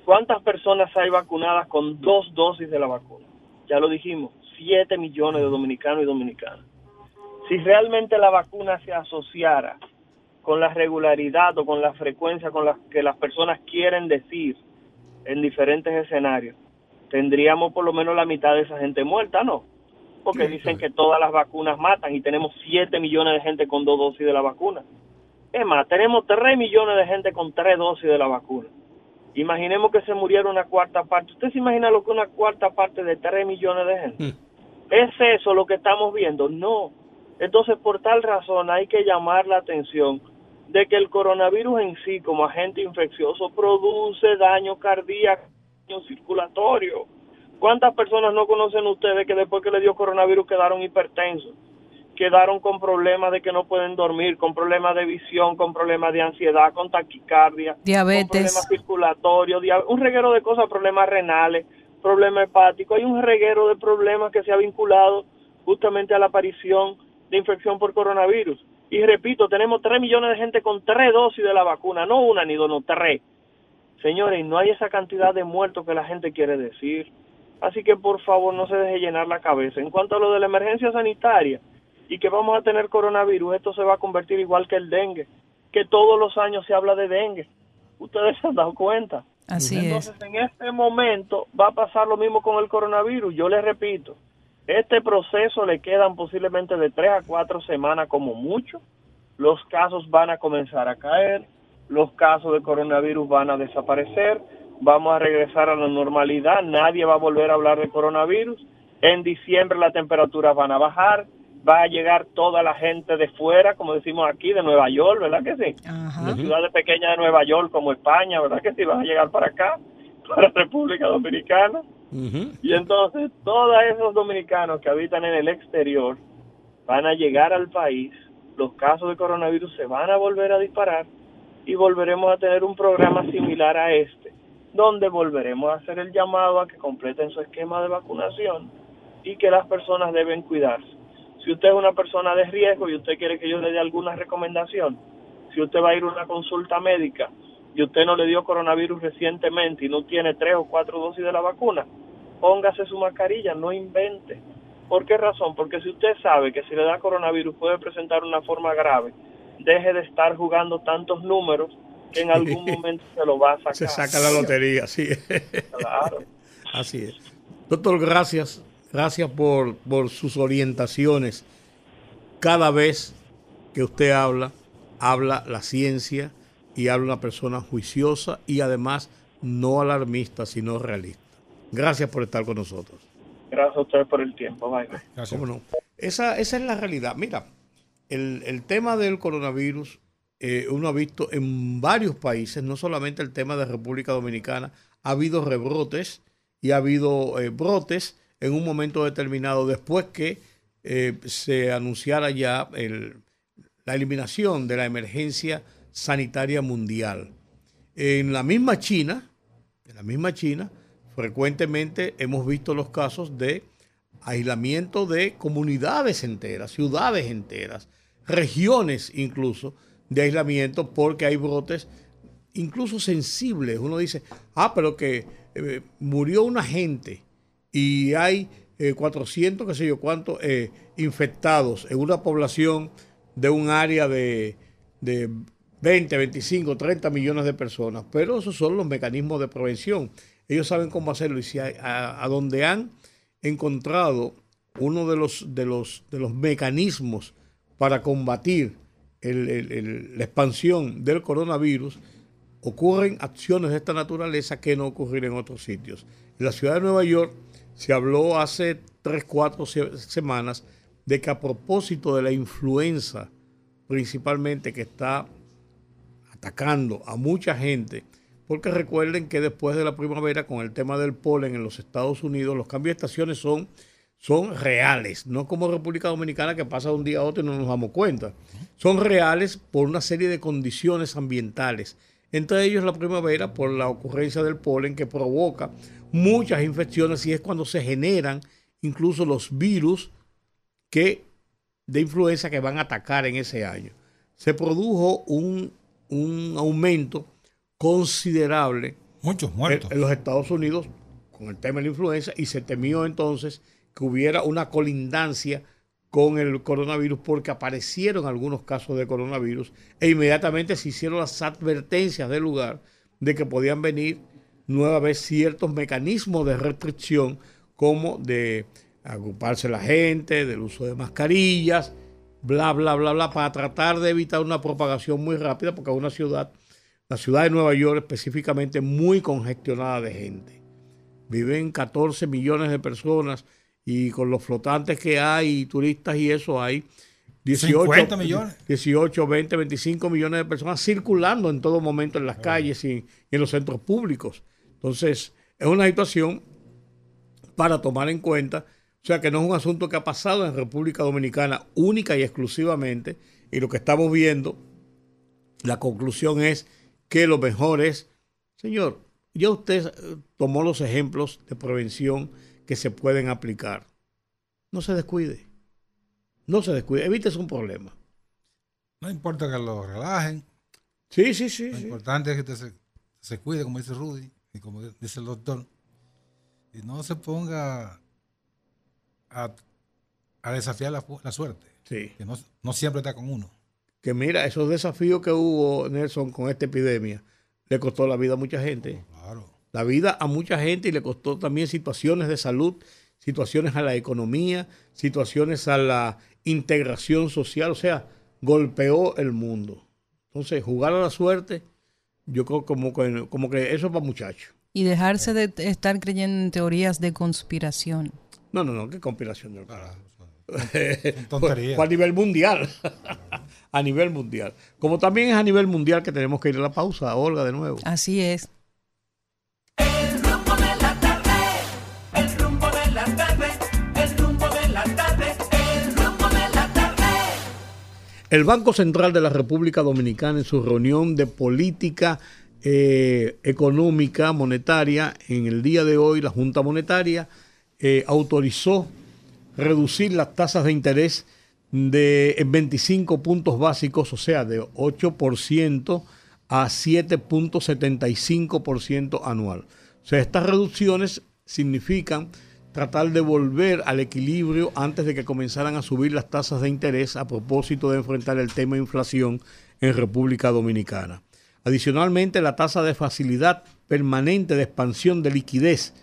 ¿Cuántas personas hay vacunadas con dos dosis de la vacuna? Ya lo dijimos, 7 millones de dominicanos y dominicanas. Si realmente la vacuna se asociara con la regularidad o con la frecuencia con la que las personas quieren decir en diferentes escenarios, tendríamos por lo menos la mitad de esa gente muerta, ¿no? porque dicen que todas las vacunas matan y tenemos 7 millones de gente con dos dosis de la vacuna. Es más, tenemos 3 millones de gente con tres dosis de la vacuna. Imaginemos que se muriera una cuarta parte. ¿Usted se imagina lo que una cuarta parte de 3 millones de gente? Mm. ¿Es eso lo que estamos viendo? No. Entonces, por tal razón, hay que llamar la atención de que el coronavirus en sí, como agente infeccioso, produce daño cardíaco, circulatorio ¿Cuántas personas no conocen ustedes que después que le dio coronavirus quedaron hipertensos? Quedaron con problemas de que no pueden dormir, con problemas de visión, con problemas de ansiedad, con taquicardia, diabetes, con problemas circulatorios, un reguero de cosas, problemas renales, problemas hepáticos. Hay un reguero de problemas que se ha vinculado justamente a la aparición de infección por coronavirus. Y repito, tenemos 3 millones de gente con tres dosis de la vacuna, no una ni dos, no tres. Señores, no hay esa cantidad de muertos que la gente quiere decir. Así que por favor no se deje llenar la cabeza. En cuanto a lo de la emergencia sanitaria y que vamos a tener coronavirus, esto se va a convertir igual que el dengue, que todos los años se habla de dengue. Ustedes se han dado cuenta. Así Entonces, en este momento va a pasar lo mismo con el coronavirus. Yo les repito, este proceso le quedan posiblemente de tres a cuatro semanas como mucho. Los casos van a comenzar a caer, los casos de coronavirus van a desaparecer vamos a regresar a la normalidad, nadie va a volver a hablar de coronavirus, en diciembre las temperaturas van a bajar, va a llegar toda la gente de fuera, como decimos aquí, de Nueva York, ¿verdad que sí? De ciudades pequeñas de Nueva York como España, ¿verdad que sí? Van a llegar para acá, [laughs] para República Dominicana. Y entonces todos esos dominicanos que habitan en el exterior van a llegar al país, los casos de coronavirus se van a volver a disparar y volveremos a tener un programa similar a este, donde volveremos a hacer el llamado a que completen su esquema de vacunación y que las personas deben cuidarse. Si usted es una persona de riesgo y usted quiere que yo le dé alguna recomendación, si usted va a ir a una consulta médica y usted no le dio coronavirus recientemente y no tiene tres o cuatro dosis de la vacuna, póngase su mascarilla, no invente. ¿Por qué razón? Porque si usted sabe que si le da coronavirus puede presentar una forma grave, deje de estar jugando tantos números que en algún [laughs] momento se lo va a sacar. Se saca la lotería, sí. Claro. Así es. Doctor, gracias. Gracias por, por sus orientaciones. Cada vez que usted habla, habla la ciencia y habla una persona juiciosa y además no alarmista, sino realista. Gracias por estar con nosotros. Gracias a ustedes por el tiempo. Bye. ¿Cómo no? Esa, esa es la realidad. Mira, el, tema del coronavirus, eh, uno ha visto en varios países, no solamente el tema de República Dominicana, ha habido rebrotes y ha habido eh, brotes en un momento determinado después que eh, se anunciara ya la eliminación de la emergencia sanitaria mundial. En la misma China, en la misma China, frecuentemente hemos visto los casos de aislamiento de comunidades enteras, ciudades enteras, regiones incluso de aislamiento porque hay brotes incluso sensibles. Uno dice, ah, pero que eh, murió una gente y hay 400, eh, qué sé yo cuántos, eh, infectados en una población de un área de, de 20, 25, 30 millones de personas. Pero esos son los mecanismos de prevención ellos saben cómo hacerlo y si a, donde han encontrado uno de los, de los, de los mecanismos para combatir la expansión del coronavirus, ocurren acciones de esta naturaleza que no ocurren en otros sitios. En la ciudad de Nueva York se habló hace tres, cuatro semanas de que a propósito de la influenza, principalmente que está atacando a mucha gente, porque recuerden que después de la primavera, con el tema del polen en los Estados Unidos, los cambios de estaciones son, son reales, no como República Dominicana que pasa de un día a otro y no nos damos cuenta. Son reales por una serie de condiciones ambientales, entre ellos la primavera por la ocurrencia del polen que provoca muchas infecciones y es cuando se generan incluso los virus que, de influenza que van a atacar en ese año. Se produjo un, un aumento considerable. Muchos muertos. En, los Estados Unidos con el tema de la influenza y se temió entonces que hubiera una colindancia con el coronavirus porque aparecieron algunos casos de coronavirus e inmediatamente se hicieron las advertencias del lugar de que podían venir nueva vez ciertos mecanismos de restricción como de agruparse la gente, del uso de mascarillas, bla, bla, bla, bla, para tratar de evitar una propagación muy rápida porque es una ciudad la ciudad de Nueva York específicamente muy congestionada de gente. Viven 14 millones de personas y con los flotantes que hay, turistas y eso hay 18, millones. 18, 20, 25 millones de personas circulando en todo momento en las calles y, en los centros públicos. Entonces, es una situación para tomar en cuenta, o sea que no es un asunto que ha pasado en República Dominicana única y exclusivamente, y lo que estamos viendo, la conclusión es que lo mejor es, señor, ya usted eh, tomó los ejemplos de prevención que se pueden aplicar. No se descuide. No se descuide. Evite un problema. No importa que lo relajen. Sí, sí, sí. Lo importante es que se, se, cuide, como dice Rudy y como dice el doctor. Y no se ponga a, desafiar la, suerte. Sí. Que no, no siempre está con uno que mira, esos desafíos que hubo, Nelson, con esta epidemia, le costó la vida a mucha gente. La vida a mucha gente y le costó también situaciones de salud, situaciones a la economía, situaciones a la integración social, o sea, golpeó el mundo. Entonces, jugar a la suerte, yo creo como que, como que eso es para muchachos. Y dejarse de estar creyendo en teorías de conspiración. No, no, no, qué conspiración. No. [laughs] tontería. a nivel mundial. [laughs] a nivel mundial. Como también es a nivel mundial que tenemos que ir a la pausa, Olga, de nuevo. Así es. El Banco Central de la República Dominicana en su reunión de política eh, económica monetaria en el día de hoy, la Junta Monetaria eh, autorizó reducir las tasas de interés de 25 puntos básicos, o sea, de 8% a 7.75% anual. O sea, estas reducciones significan tratar de volver al equilibrio antes de que comenzaran a subir las tasas de interés a propósito de enfrentar el tema de inflación en República Dominicana. Adicionalmente, la tasa de facilidad permanente de expansión de liquidez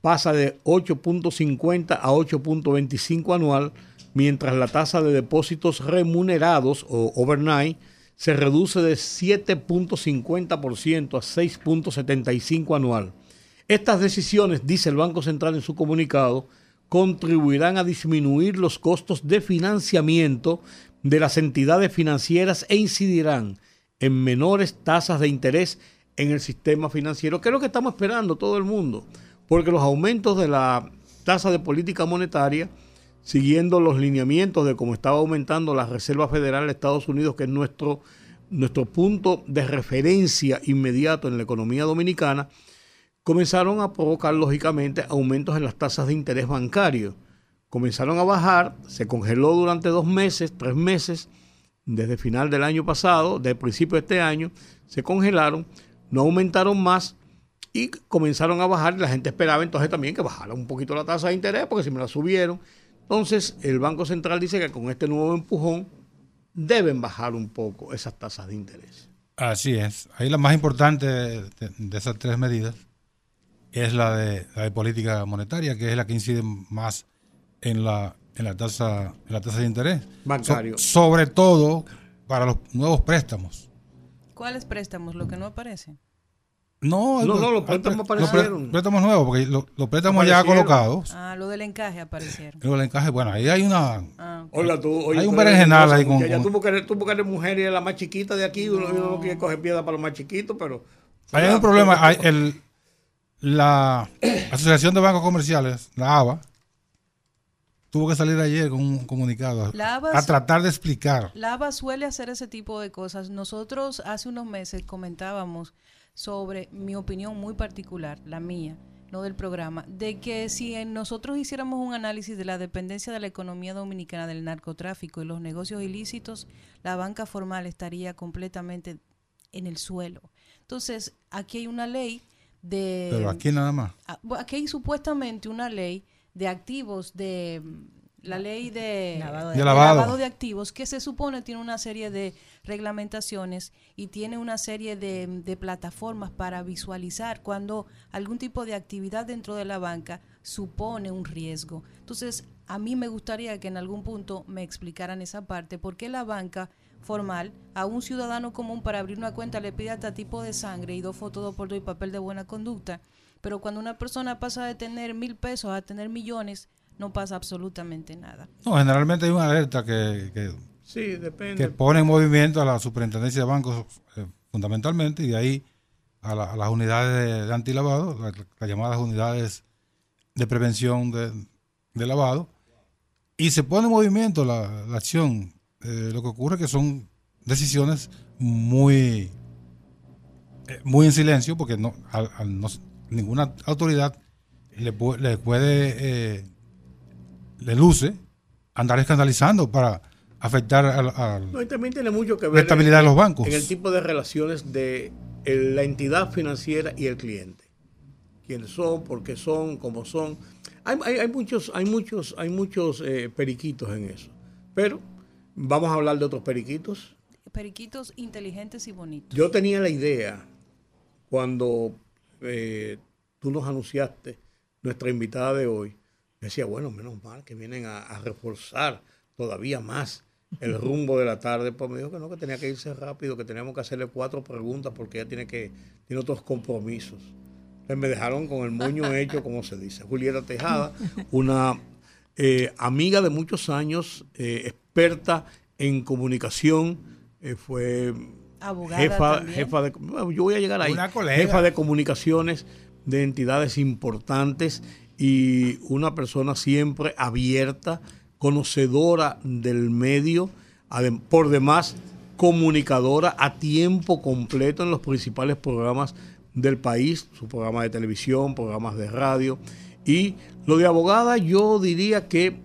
pasa de 8.50 a 8.25 anual, mientras la tasa de depósitos remunerados o overnight se reduce de 7.50% a 6.75 anual. Estas decisiones, dice el Banco Central en su comunicado, contribuirán a disminuir los costos de financiamiento de las entidades financieras e incidirán en menores tasas de interés en el sistema financiero, que es lo que estamos esperando todo el mundo porque los aumentos de la tasa de política monetaria, siguiendo los lineamientos de cómo estaba aumentando la Reserva Federal de Estados Unidos, que es nuestro, nuestro punto de referencia inmediato en la economía dominicana, comenzaron a provocar lógicamente aumentos en las tasas de interés bancario. Comenzaron a bajar, se congeló durante dos meses, tres meses, desde final del año pasado, desde principio de este año, se congelaron, no aumentaron más y comenzaron a bajar la gente esperaba entonces también que bajara un poquito la tasa de interés porque si me la subieron. Entonces el Banco Central dice que con este nuevo empujón deben bajar un poco esas tasas de interés. Así es. Ahí la más importante de, esas tres medidas es la de, la de política monetaria, que es la que incide más en la, en la tasa en la tasa de interés. Bancario. sobre todo para los nuevos préstamos. ¿Cuáles préstamos? Lo que no aparece. No, no, no, los préstamos aparecieron. Los préstamos nuevos, porque los, préstamos ya colocados. Ah, lo del encaje aparecieron. Lo del encaje, bueno, ahí hay una. Ah, Hola, tú, oye, hay un berenjenal ahí con. Ya, tú porque, tú porque eres mujer y eres la más chiquita de aquí, uno, no quiere coger piedra para los más chiquitos, pero. hay un problema. Hay el, la Asociación de Bancos Comerciales, la ABA, tuvo que salir ayer con un comunicado a tratar de explicar. La ABA suele hacer ese tipo de cosas. Nosotros hace unos meses comentábamos sobre mi opinión muy particular, la mía, no del programa, de que si nosotros hiciéramos un análisis de la dependencia de la economía dominicana del narcotráfico y los negocios ilícitos, la banca formal estaría completamente en el suelo. Entonces, aquí hay una ley de... Pero aquí nada más. Ah, aquí hay supuestamente una ley de activos de la ley de lavado de, activos, que se supone tiene una serie de reglamentaciones y tiene una serie de, plataformas para visualizar cuando algún tipo de actividad dentro de la banca supone un riesgo. Entonces, a mí me gustaría que en algún punto me explicaran esa parte, por qué la banca formal a un ciudadano común para abrir una cuenta le pide hasta tipo de sangre y dos fotos, dos por dos y papel de buena conducta, pero cuando una persona pasa de tener mil pesos a tener millones, no pasa absolutamente nada. No, generalmente hay una alerta que, que, pone en movimiento a la superintendencia de bancos eh, fundamentalmente y de ahí a, las unidades de, antilavado, las llamadas unidades de prevención de, lavado, y se pone en movimiento la, acción. Eh, lo que ocurre es que son decisiones muy, eh, muy en silencio porque no, ninguna autoridad le, le puede le luce andar escandalizando para afectar a, la estabilidad de los bancos. En el tipo de relaciones de la entidad financiera y el cliente. Quiénes son, por qué son, cómo son. Hay, muchos, hay muchos, hay muchos eh, periquitos en eso. Pero vamos a hablar de otros periquitos. Periquitos inteligentes y bonitos. Yo tenía la idea cuando eh, tú nos anunciaste nuestra invitada de hoy decía, bueno, menos mal que vienen a, reforzar todavía más el rumbo de la tarde. Pues me dijo que no, que tenía que irse rápido, que teníamos que hacerle cuatro preguntas porque ella tiene que tiene otros compromisos. Me dejaron con el moño [laughs] hecho, como se dice. Julieta Tejada, una eh, amiga de muchos años, eh, experta en comunicación, eh, fue Abogada jefa, también. jefa de, bueno, yo voy a llegar ahí, Una colega. jefa de comunicaciones de entidades importantes y una persona siempre abierta, conocedora del medio, adem- por demás comunicadora a tiempo completo en los principales programas del país, su programa de televisión, programas de radio. Y lo de abogada, yo diría que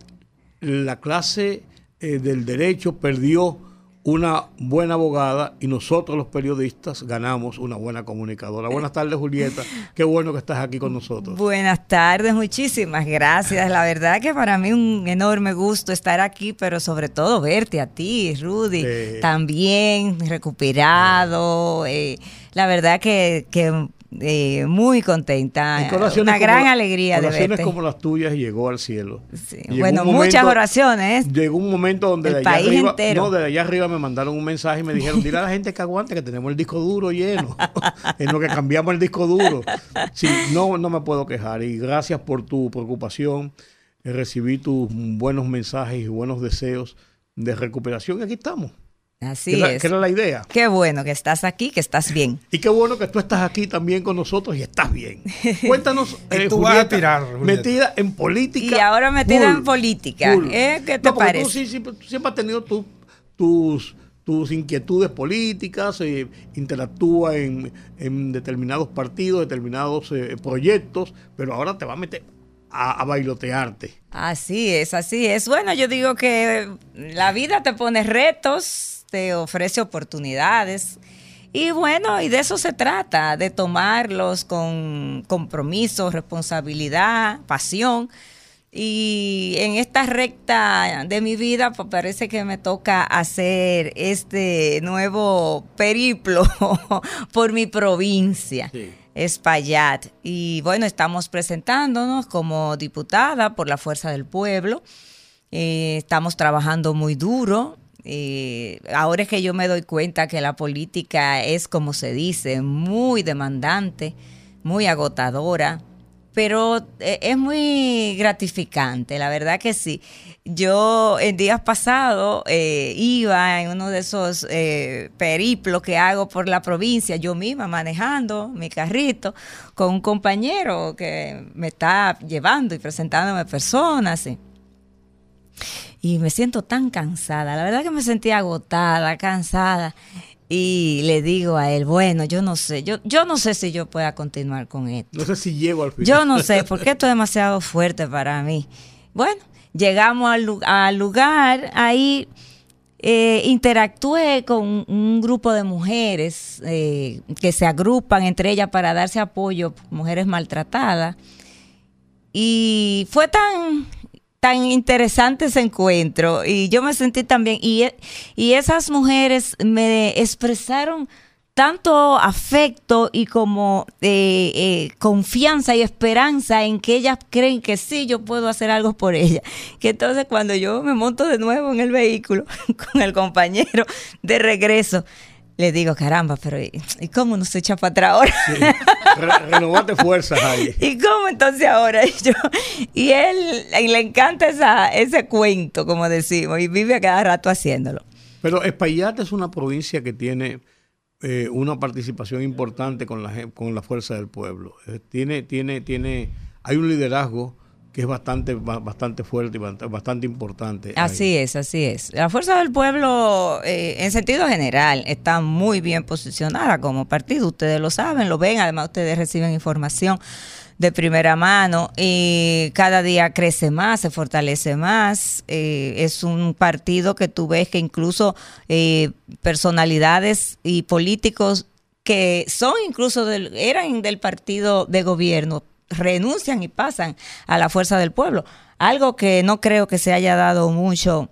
la clase eh, del derecho perdió una buena abogada y nosotros los periodistas ganamos una buena comunicadora. Buenas tardes, Julieta. [laughs] Qué bueno que estás aquí con nosotros. Buenas tardes, muchísimas gracias. La verdad que para mí un enorme gusto estar aquí, pero sobre todo verte a ti, Rudy, Sí. también recuperado. eh, la verdad que, que, eh, muy contenta. Una gran la- alegría de oraciones verte. como las tuyas llegó al cielo. Sí, Llegó Bueno, muchas oraciones. Llegó un momento donde El de allá país arriba, entero. no, de allá arriba me mandaron un mensaje y me dijeron, dile a la gente que aguante que tenemos el disco duro lleno, [laughs] en lo que cambiamos el disco duro. Sí, no, no me puedo quejar y gracias por tu preocupación. Recibí tus buenos mensajes y buenos deseos de recuperación y aquí estamos. Así que, era, es. que era la idea. Qué bueno que estás aquí, que estás bien. [laughs] Y qué bueno que tú estás aquí también con nosotros y estás bien. [laughs] Cuéntanos, eh, tú vas a Julieta, tirar, Julieta. metida en política. Y ahora metida full, en política. ¿eh? ¿Qué te No, parece? Tú sí- siempre, siempre has tenido tu- tus, tus inquietudes políticas, eh, interactúa en, en determinados partidos, determinados eh, proyectos, pero ahora te va a meter a, a bailotearte. Así es, así es. Bueno, yo digo que la vida te pone retos, te ofrece oportunidades. Y bueno, y de eso se trata, de tomarlos con compromiso, responsabilidad, pasión. Y en esta recta de mi vida, pues parece que me toca hacer este nuevo periplo [laughs] por mi provincia. Sí. Espaillat. Y bueno, estamos presentándonos como diputada por la Fuerza del Pueblo. Eh, estamos trabajando muy duro. Eh, ahora es que yo me doy cuenta que la política es, como se dice, muy demandante, muy agotadora, pero eh, es muy gratificante, la verdad que sí. Yo en días pasados eh, iba en uno de esos eh, periplos que hago por la provincia, yo misma manejando mi carrito con un compañero que me está llevando y presentándome personas. sí. Y me siento tan cansada, la verdad que me sentía agotada, cansada. Y le digo a él, bueno, yo no sé, yo, yo no sé si yo pueda continuar con esto. No sé si llego al final. Yo no sé, porque esto es demasiado fuerte para mí. Bueno, llegamos al, lu- al lugar, ahí eh, interactué con un, un grupo de mujeres eh, que se agrupan entre ellas para darse apoyo, mujeres maltratadas. Y fue tan tan interesante ese encuentro y yo me sentí también y, e- y esas mujeres me expresaron tanto afecto y como eh, eh, confianza y esperanza en que ellas creen que sí, yo puedo hacer algo por ellas. Que entonces cuando yo me monto de nuevo en el vehículo [laughs] con el compañero de regreso, le digo, caramba, pero ¿y, y cómo no se echa para atrás ahora? Re- renovate fuerzas ahí. [laughs] ¿Y cómo entonces ahora? [laughs] Y, yo, y él y le encanta esa, ese cuento, como decimos, y vive a cada rato haciéndolo. Pero Espaillat es una provincia que tiene eh, una participación importante con la, con la fuerza del pueblo. Eh, tiene, tiene, tiene, hay un liderazgo que es bastante, ba- bastante fuerte y bast- bastante importante. Así es, así es. La Fuerza del Pueblo, eh, en sentido general, está muy bien posicionada como partido. Ustedes lo saben, lo ven, además ustedes reciben información de primera mano y cada día crece más, se fortalece más. Eh, es un partido que tú ves que incluso eh, personalidades y políticos que son incluso del, eran del partido de gobierno renuncian y pasan a la fuerza del pueblo. Algo que no creo que se haya dado mucho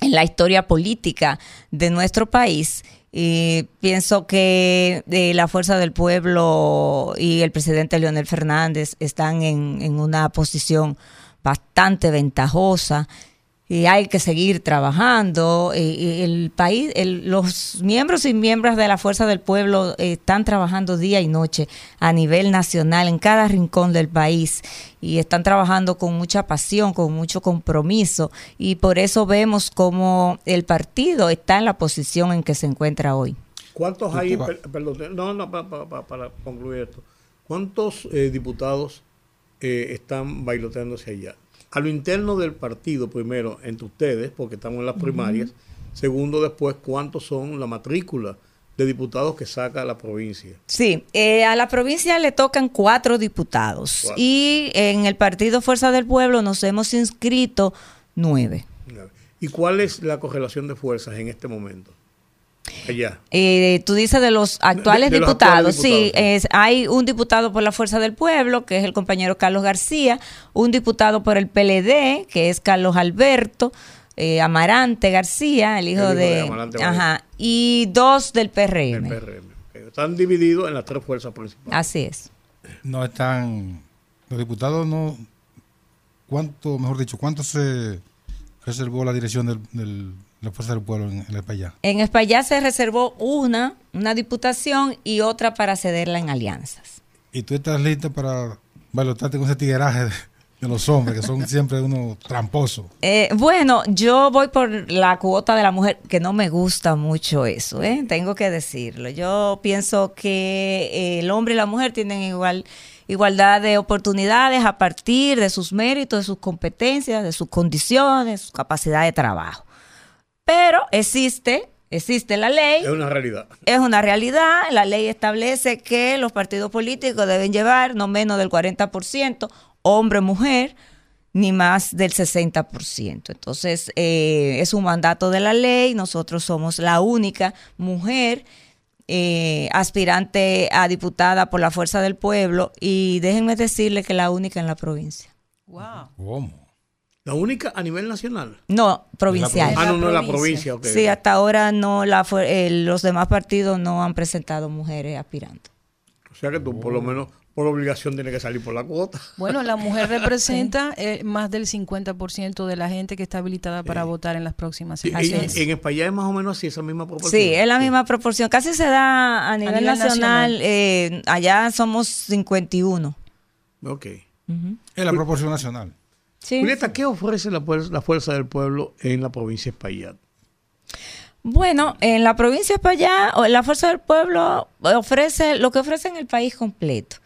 en la historia política de nuestro país. Y pienso que eh, la fuerza del pueblo y el presidente Leonel Fernández están en, en una posición bastante ventajosa. Y hay que seguir trabajando. El país, el- los miembros y miembros de la Fuerza del Pueblo eh, están trabajando día y noche a nivel nacional en cada rincón del país y están trabajando con mucha pasión, con mucho compromiso y por eso vemos como el partido está en la posición en que se encuentra hoy. ¿Cuántos hay? Perdón, no, no, pa- pa- pa- para concluir esto. ¿Cuántos eh, diputados eh, están bailoteándose allá? A lo interno del partido, primero, entre ustedes, porque estamos en las primarias. Segundo, después, ¿cuántos son la matrícula de diputados que saca la provincia? Sí, eh, a la provincia le tocan cuatro diputados Cuatro. y en el partido Fuerza del Pueblo nos hemos inscrito nueve. ¿Y cuál es la correlación de fuerzas en este momento? Allá. Eh, tú dices de los actuales De- de los diputados. actuales diputados, sí, sí. es- hay un diputado por la Fuerza del Pueblo, que es el compañero Carlos García, un diputado por el PLD, que es Carlos Alberto eh, Amarante García, el hijo, hijo de de... Amarante ajá, y dos del El PRM. PRM. Están divididos en las tres fuerzas principales. Así es. No están. Los diputados no. ¿Cuánto, mejor dicho, cuánto se reservó la dirección del, del- de la Fuerza del Pueblo en, en el Payá? En España se reservó una, una diputación y otra para cederla en alianzas. ¿Y tú estás lista para balotarte con ese tigueraje de, de los hombres, que son siempre unos tramposos? [laughs] Eh, bueno, yo voy por la cuota de la mujer, que no me gusta mucho eso, ¿eh? tengo que decirlo. Yo pienso que eh, el hombre y la mujer tienen igual igualdad de oportunidades a partir de sus méritos, de sus competencias, de sus condiciones, su capacidad de trabajo. Pero existe, existe la ley, Es una realidad. es una realidad. La ley establece que los partidos políticos deben llevar no menos del 40%, hombre-mujer, ni más del 60%. Entonces, eh, es un mandato de la ley. Nosotros somos la única mujer eh, aspirante a diputada por la Fuerza del Pueblo y déjenme decirle que la única en la provincia. Wow. ¿Cómo? La única a nivel nacional. No, provincial. Ah, no, no, la provincia. provincia. ok. Sí, hasta ahora no la eh, los demás partidos no han presentado mujeres aspirando. O sea que tú, por lo menos, por obligación, tienes que salir por la cuota. Bueno, la mujer [laughs] representa eh, más del 50% de la gente que está habilitada para votar en las próximas elecciones. en España es más o menos así, esa misma proporción. Sí, es la misma proporción. Casi se da a nivel, nivel nacional. nacional. eh, allá somos 51. Ok. Es la proporción nacional. Sí. Julieta, ¿qué ofrece la, fuerza- la Fuerza del Pueblo en la provincia de Espaillat? Bueno, en la provincia de España, o la Fuerza del Pueblo ofrece lo que ofrece en el país completo.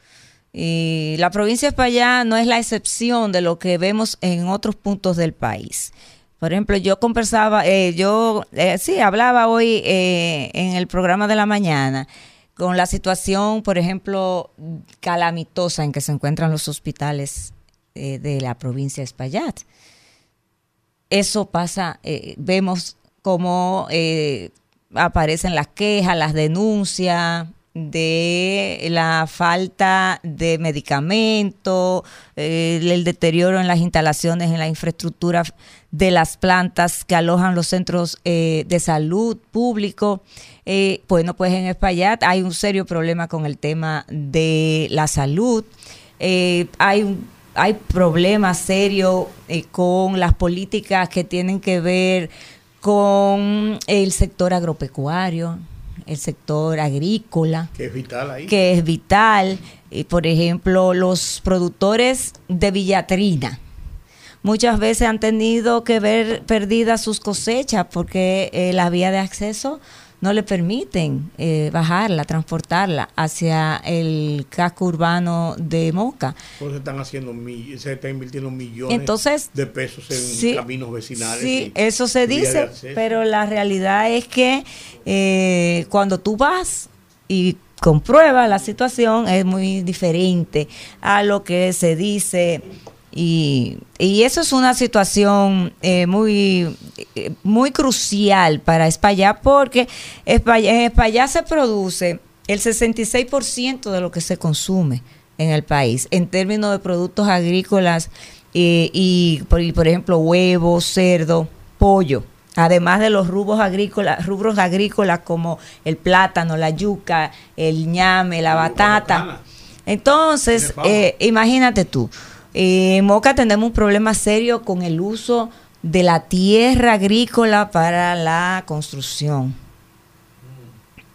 Y la provincia de España no es la excepción de lo que vemos en otros puntos del país. Por ejemplo, yo conversaba, eh, yo eh, sí hablaba hoy eh, en el programa de la mañana con la situación, por ejemplo, calamitosa en que se encuentran los hospitales eh, de la provincia de Espaillat eso pasa, eh, vemos cómo eh, aparecen las quejas, las denuncias de la falta de medicamentos, eh, el deterioro en las instalaciones, en la infraestructura de las plantas que alojan los centros de salud público. Bueno, pues en Espaillat hay un serio problema con el tema de la salud. Hay un hay problemas serios eh, con las políticas que tienen que ver con el sector agropecuario, el sector agrícola, Que es vital ahí. que es vital. Eh, por ejemplo, los productores de Villatrina muchas veces han tenido que ver perdidas sus cosechas porque eh, la vía de acceso no le permiten eh, bajarla, transportarla hacia el casco urbano de Moca. Eso están haciendo se está invirtiendo millones Entonces, de pesos en sí, caminos vecinales. Sí, eso se dice, pero la realidad es que eh, cuando tú vas y compruebas la situación es muy diferente a lo que se dice y, y eso es una situación eh, muy eh, muy crucial para España porque España, en España se produce el 66% de lo que se consume en el país en términos de productos agrícolas eh, y, por, y, por ejemplo, huevos, cerdo, pollo. Además de los rubros agrícolas, rubros agrícolas como el plátano, la yuca, el ñame, la batata. Entonces, eh, imagínate tú, eh, en Moca tenemos un problema serio con el uso de la tierra agrícola para la construcción.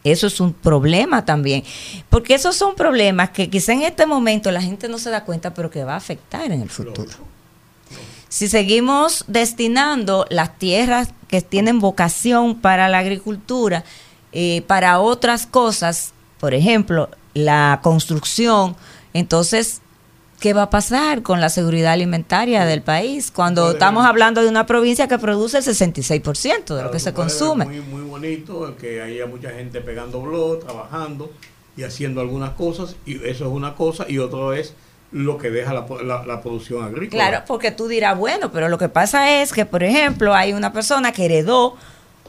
Eso es un problema también, porque esos son problemas que quizá en este momento la gente no se da cuenta, pero que va a afectar en el futuro. Si seguimos destinando las tierras que tienen vocación para la agricultura, eh, para otras cosas, por ejemplo, la construcción, entonces, ¿qué va a pasar con la seguridad alimentaria del país cuando estamos hablando de una provincia que produce el 66% de lo que se consume? Muy, muy bonito que haya mucha gente pegando blog, trabajando y haciendo algunas cosas, y eso es una cosa, y otro es lo que deja la, la- la producción agrícola. Claro, porque tú dirás, bueno, pero lo que pasa es que, por ejemplo, hay una persona que heredó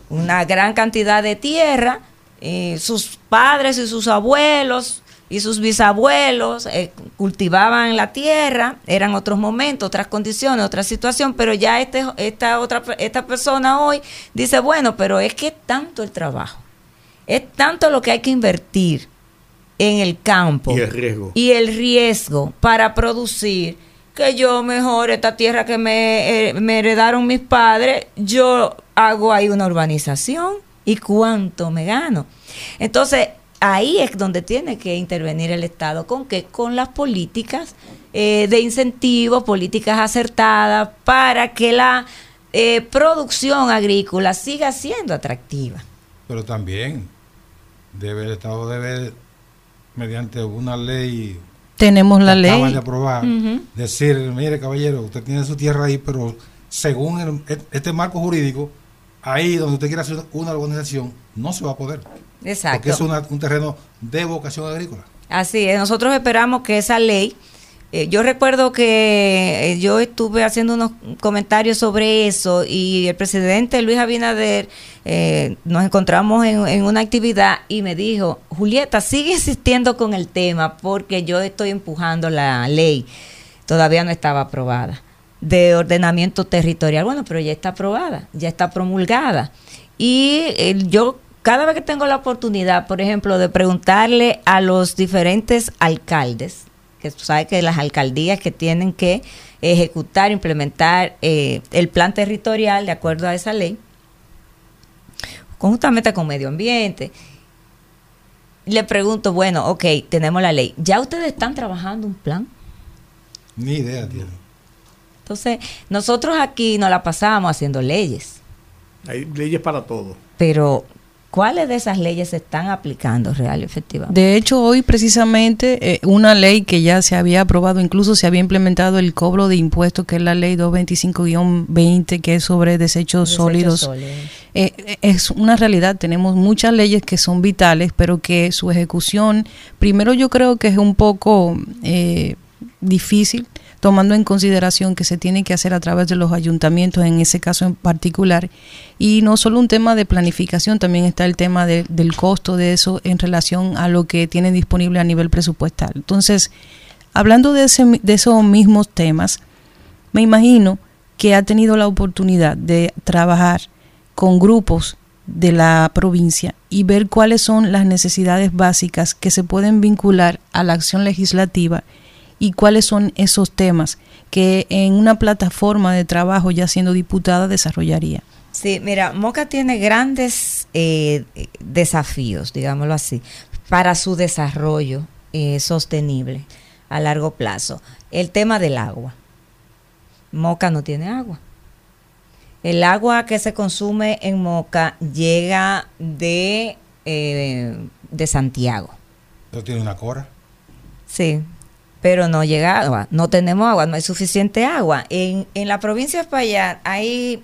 una gran cantidad de tierra, y sus padres y sus abuelos y sus bisabuelos eh, cultivaban la tierra, eran otros momentos, otras condiciones, otra situación, pero ya este, esta otra esta persona hoy dice, bueno, pero es que es tanto el trabajo, es tanto lo que hay que invertir en el campo Y el riesgo. y el riesgo para producir que yo mejor esta tierra que me, eh, me heredaron mis padres, yo hago ahí una urbanización y cuánto me gano. Entonces, ahí es donde tiene que intervenir el Estado. ¿Con qué? Con las políticas eh, de incentivo, políticas acertadas para que la eh, producción agrícola siga siendo atractiva. Pero también debe el Estado debe, mediante una ley Tenemos la que acaban ley. de aprobar, decir, mire caballero, usted tiene su tierra ahí, pero según el- e- este marco jurídico, ahí donde usted quiera hacer una organización, no se va a poder. Exacto. Porque es una- un terreno de vocación agrícola. Así es, nosotros esperamos que esa ley, eh, yo recuerdo que eh, yo estuve haciendo unos comentarios sobre eso y el presidente Luis Abinader eh, nos encontramos en, en una actividad y me dijo, Julieta, sigue insistiendo con el tema porque yo estoy empujando la ley, todavía no estaba aprobada, de ordenamiento territorial. Bueno, pero ya está aprobada, ya está promulgada. Y eh, yo cada vez que tengo la oportunidad, por ejemplo, de preguntarle a los diferentes alcaldes, que tú sabes que las alcaldías que tienen que ejecutar, implementar eh, el plan territorial de acuerdo a esa ley, conjuntamente con medio ambiente, le pregunto, bueno, ok, tenemos la ley, ¿ya ustedes están trabajando un plan? Ni idea tiene. Entonces, nosotros aquí nos la pasamos haciendo leyes, Hay leyes para todo. pero ¿cuáles de esas leyes se están aplicando real y efectivamente? De hecho, hoy precisamente eh, una ley que ya se había aprobado, incluso se había implementado el cobro de impuestos, que es la ley 225-20, que es sobre desechos, Desechos sólidos. sólidos. Eh, eh, es una realidad, tenemos muchas leyes que son vitales, pero que su ejecución, primero yo creo que es un poco eh, difícil, tomando en consideración que se tiene que hacer a través de los ayuntamientos en ese caso en particular. Y no solo un tema de planificación, también está el tema de- del costo de eso en relación a lo que tienen disponible a nivel presupuestal. Entonces, hablando de, ese, de esos mismos temas, me imagino que ha tenido la oportunidad de trabajar con grupos de la provincia y ver cuáles son las necesidades básicas que se pueden vincular a la acción legislativa y cuáles son esos temas que en una plataforma de trabajo ya siendo diputada desarrollaría. Sí, mira, Moca tiene grandes eh, desafíos, digámoslo así, para su desarrollo eh, sostenible a largo plazo. El tema del agua. Moca no tiene agua. El agua que se consume en Moca llega de, eh, de Santiago. Eso tiene una cora. Sí, pero no llega agua, no tenemos agua, no hay suficiente agua. En, en la provincia de Espaillat hay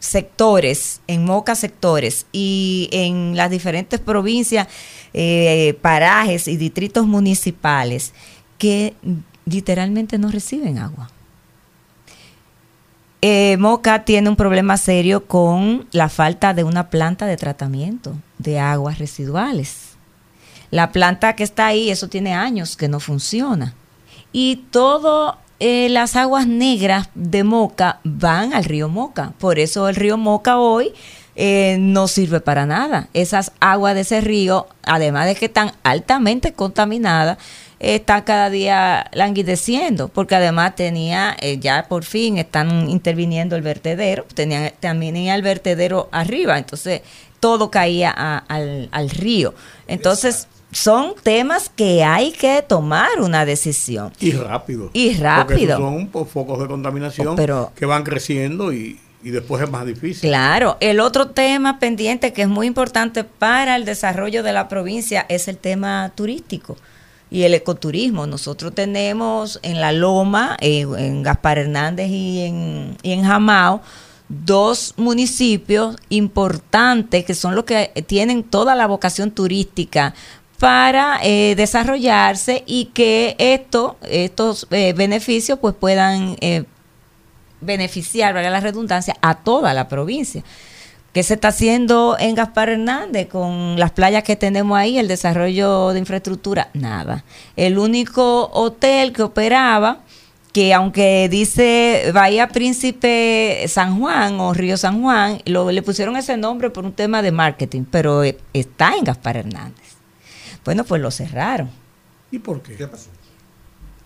sectores, en Moca sectores, y en las diferentes provincias, eh, parajes y distritos municipales que literalmente no reciben agua. Eh, Moca tiene un problema serio con la falta de una planta de tratamiento de aguas residuales. La planta que está ahí, eso tiene años que no funciona. Y todas las aguas negras de Moca van al río Moca. Por eso el río Moca hoy eh, no sirve para nada. Esas aguas de ese río, además de que están altamente contaminadas, está cada día languideciendo, porque además tenía, eh, ya por fin están interviniendo el vertedero, tenían, también tenía el vertedero arriba, entonces todo caía al río. Entonces, son temas que hay que tomar una decisión. Y rápido. Y Porque rápido. esos son focos de contaminación Oh, pero- que van creciendo y, y después es más difícil. Claro, el otro tema pendiente que es muy importante para el desarrollo de la provincia es el tema turístico y el ecoturismo. Nosotros tenemos en La Loma, eh, en Gaspar Hernández y en, y en Jamao, dos municipios importantes que son los que tienen toda la vocación turística para eh, desarrollarse y que esto, estos eh, beneficios pues puedan eh, beneficiar, valga la redundancia, a toda la provincia. ¿Qué se está haciendo en Gaspar Hernández con las playas que tenemos ahí, el desarrollo de infraestructura? Nada. El único hotel que operaba, que aunque dice Bahía Príncipe San Juan o Río San Juan, lo, le pusieron ese nombre por un tema de marketing, pero eh, está en Gaspar Hernández. Bueno, pues lo cerraron. ¿Y por qué? ¿Qué pasó?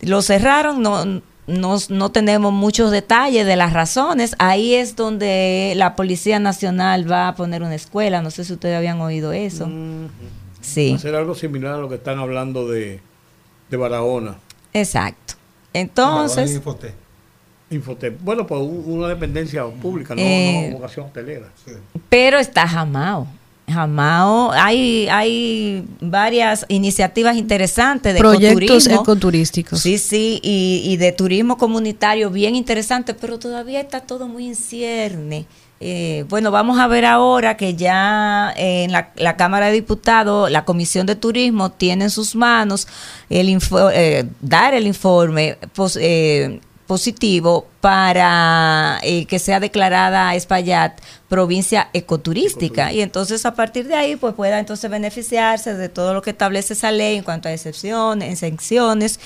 Lo cerraron, no, no, no tenemos muchos detalles de las razones. Ahí es donde la Policía Nacional va a poner una escuela. No sé si ustedes habían oído eso. Sí, Hacer algo similar a lo que están hablando de, de Barahona. exacto. Entonces, Infotec. Infotep. Bueno, pues una dependencia pública, no, Eh, no vocación hotelera. pero está Jamao. Jamao, hay, hay varias iniciativas interesantes de Proyectos ecoturismo. ecoturísticos. Sí, sí, y, y de turismo comunitario bien interesante, pero todavía está todo muy en cierne. Eh, bueno, vamos a ver ahora que ya eh, en la, la Cámara de Diputados, la Comisión de Turismo tiene en sus manos el info- eh, dar el informe pos- eh, positivo para eh, que sea declarada Espaillat provincia ecoturística y entonces a partir de ahí pues pueda entonces beneficiarse de todo lo que establece esa ley en cuanto a excepciones, exenciones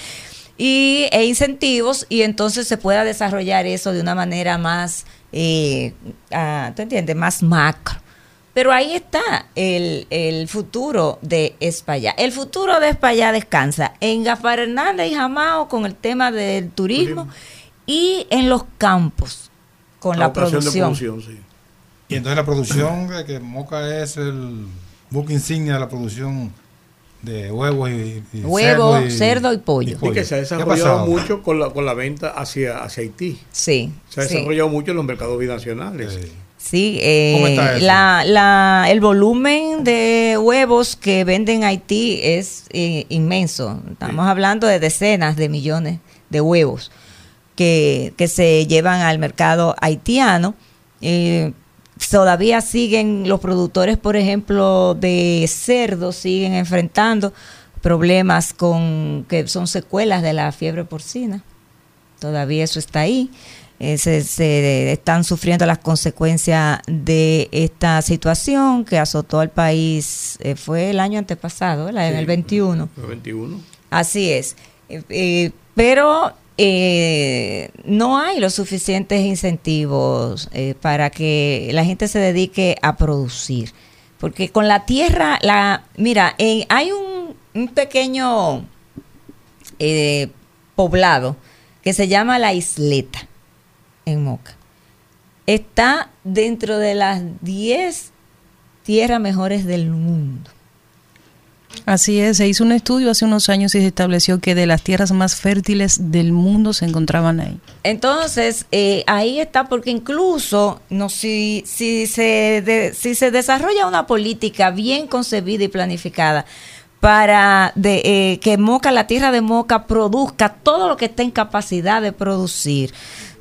y, e incentivos y entonces se pueda desarrollar eso de una manera más, eh, ah, ¿tú entiendes? Más macro. Pero ahí está el, el futuro de España. El futuro de España descansa en Gaspar Hernández y Jamao con el tema del turismo y en los campos con la, producción. de producción, sí. Y entonces la producción, de que Moca es el buque insignia de la producción de huevos y, y Huevo, cerdo y pollo. Y que se ha ¿Qué desarrollado mucho con la, con la venta hacia, hacia Haití. Sí, Se ha sí. desarrollado mucho en los mercados binacionales. Eh, Sí, eh, ¿Cómo está eso? la, la, el volumen de huevos que venden Haití es eh, inmenso. Estamos hablando de decenas de millones de huevos que, que se llevan al mercado haitiano. Eh, todavía siguen los productores, por ejemplo, de cerdo, siguen enfrentando problemas con que son secuelas de la fiebre porcina. Todavía eso está ahí. Eh, se, se están sufriendo las consecuencias de esta situación que azotó al país. eh, fue el año antepasado, en el 21. el 21. Así es. Eh, pero eh, no hay los suficientes incentivos eh, para que la gente se dedique a producir. Porque con la tierra, la mira, en- hay un, un pequeño eh, poblado que se llama La Isleta en Moca. Está dentro de las 10 tierras mejores del mundo. Así es, se hizo un estudio hace unos años y se estableció que de las tierras más fértiles del mundo se encontraban ahí. Entonces, eh, ahí está, porque incluso no, si, si, se de- si se desarrolla una política bien concebida y planificada para de, eh, que Moca, la tierra de Moca, produzca todo lo que esté en capacidad de producir,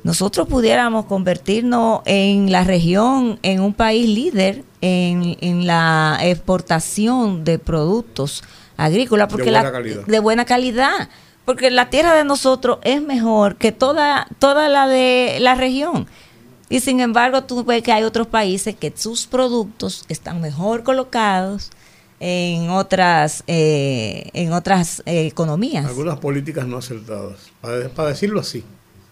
nosotros pudiéramos convertirnos en la región, en un país líder en, en la exportación de productos agrícolas. Porque buena la, calidad. de buena calidad. Porque la tierra de nosotros es mejor que toda, toda la de la región. Y sin embargo, tú ves que hay otros países que sus productos están mejor colocados en otras, eh, en otras eh, economías. Algunas políticas no acertadas, para, para decirlo así.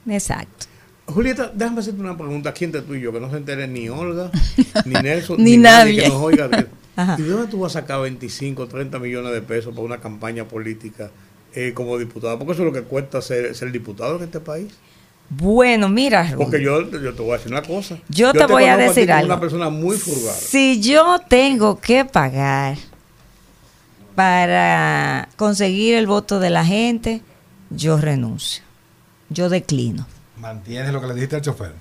Exacto. Julieta, déjame hacerte una pregunta aquí entre tú y yo, que no se entere ni Olga, [laughs] ni Nelson, Ni nadie. que nos oiga. [laughs] ¿Y de dónde tú vas a sacar 25, 30 millones de pesos para una campaña política eh, como diputado? Porque eso es lo que cuesta ser, ser diputado en este país. Bueno, mira, Porque yo, yo te voy a decir una cosa. Yo te voy a decir algo. una persona muy frugal. si yo tengo que pagar para conseguir el voto de la gente, yo renuncio. Yo declino. Mantienes lo que le dijiste al chofer.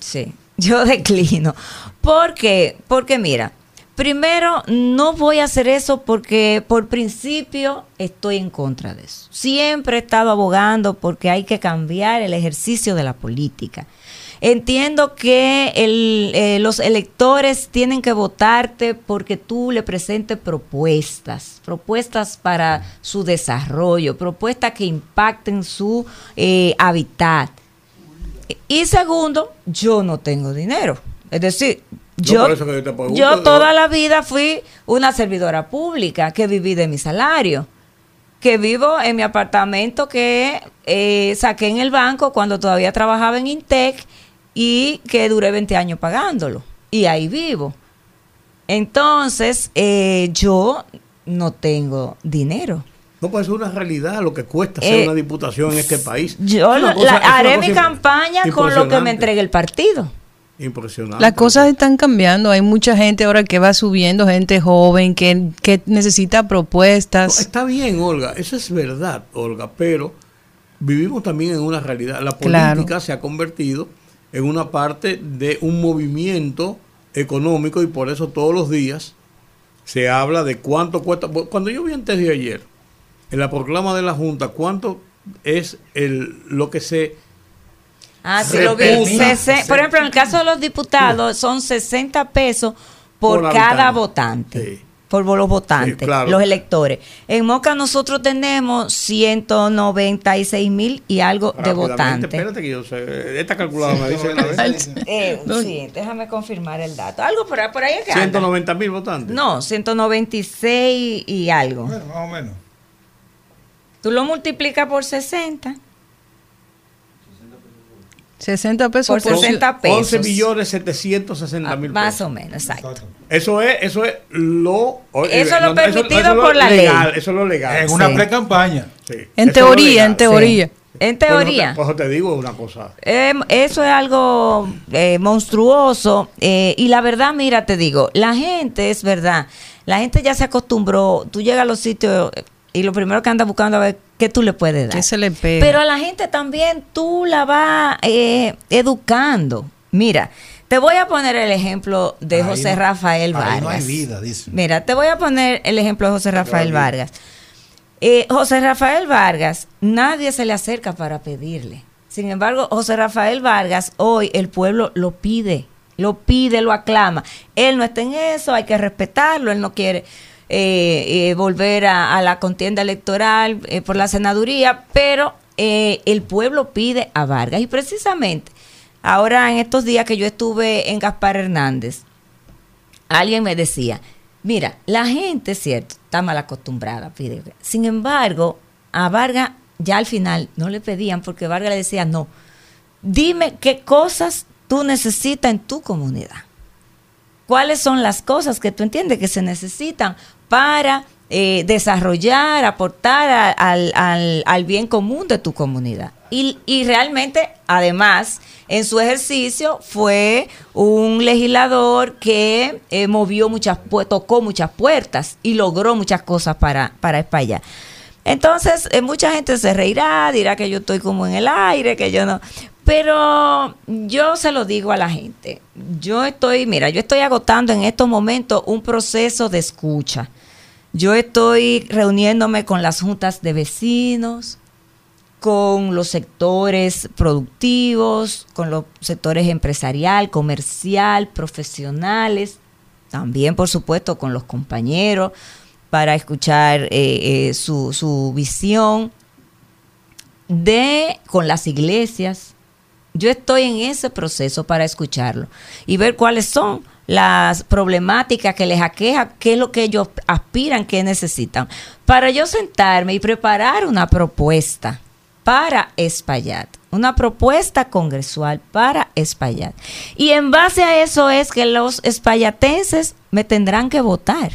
Sí, yo declino. ¿Por qué? Porque mira, primero no voy a hacer eso porque por principio estoy en contra de eso. Siempre he estado abogando porque hay que cambiar el ejercicio de la política. Entiendo que el, eh, los electores tienen que votarte porque tú le presentes propuestas, propuestas para su desarrollo, propuestas que impacten su eh, hábitat. Y segundo, yo no tengo dinero. Es decir, No, yo, yo te pregunto, yo toda la vida fui una servidora pública que viví de mi salario. Que vivo en mi apartamento que eh, saqué en el banco cuando todavía trabajaba en Intec y que duré 20 años pagándolo. Y ahí vivo. Entonces, eh, yo no tengo dinero. No, pues es una realidad lo que cuesta ser Eh, una diputación en este país. Yo la- una haré mi campaña con lo que me entregue el partido. Impresionante. Las cosas están cambiando. Hay mucha gente ahora que va subiendo, gente joven que, que necesita No, propuestas. está bien, Olga, eso es verdad, Olga, pero vivimos también en una realidad. La política Claro. se ha convertido en una parte de un movimiento económico y por eso todos los días se habla de cuánto cuesta. Cuando yo vi antes de ayer, en la proclama de la Junta, cuánto es el lo que se Ah, sí lo vi. Por ejemplo, en el caso de los diputados, son 60 pesos por, Por cada habitante. votante. Sí. Por los votantes, Sí, claro. los electores. En Moca nosotros tenemos 196 mil y algo de votantes. Espérate que yo sé. Esta calculadora me dice [laughs] una vez. Eh, sí, déjame confirmar el dato. Algo por ahí, por ahí es que anda. 190 mil votantes. No, 196 y algo. Bueno, más o menos. Tú lo multiplicas por 60. 60 pesos Por por, 60 pesos. 11 millones 760 Ah, mil más pesos. o menos, exacto. Exacto. Eso es, eso es lo. Eso es lo permitido por la legal, ley. Eso es lo legal. En una Sí. pre-campaña. Sí, En eso teoría, en teoría. En te- teoría. Te digo una cosa. Em, eso es algo eh, monstruoso eh, y la verdad, mira, te digo, la gente es verdad, la gente ya se acostumbró, tú llegas a los sitios eh, y lo primero que anda buscando a ver qué tú le puedes dar. ¿Qué se le pega? Pero a la gente también tú la vas eh, educando. Mira, te voy a poner el ejemplo de Ahí José no- Rafael ahí Vargas. no hay vida, dicen. Mira, te voy a poner el ejemplo de José Rafael Vargas. Eh, José Rafael Vargas, nadie se le acerca para pedirle. Sin embargo, José Rafael Vargas, hoy el pueblo lo pide, lo pide, lo aclama. Él no está en eso, hay que respetarlo, él no quiere eh, eh, volver a, la contienda electoral eh, por la senaduría, pero el pueblo pide a Vargas. Y precisamente, ahora en estos días que yo estuve en Gaspar Hernández, alguien me decía, mira, la gente, cierto, está mal acostumbrada pedir. Sin embargo, a Vargas ya al final no le pedían porque Vargas le decía, no, dime qué cosas tú necesitas en tu comunidad. ¿Cuáles son las cosas que tú entiendes que se necesitan para eh, desarrollar, aportar al, al- bien común de tu comunidad? Y, y realmente, además, en su ejercicio fue un legislador que eh, movió muchas, tocó muchas puertas y logró muchas cosas para, para España. Entonces, eh, mucha gente se reirá, dirá que yo estoy como en el aire, que yo no. Pero yo se lo digo a la gente. Yo estoy, mira, yo estoy agotando en estos momentos un proceso de escucha. Yo estoy reuniéndome con las juntas de vecinos, con los sectores productivos, con los sectores empresarial, comercial, profesionales, también por supuesto con los compañeros para escuchar eh, eh, su, su visión de con las iglesias. Yo estoy en ese proceso para escucharlo y ver cuáles son las problemáticas que les aqueja, qué es lo que ellos aspiran, qué necesitan, para yo sentarme y preparar una propuesta para Espaillat, una propuesta congresual para Espaillat. Y en base a eso es que los espallatenses me tendrán que votar.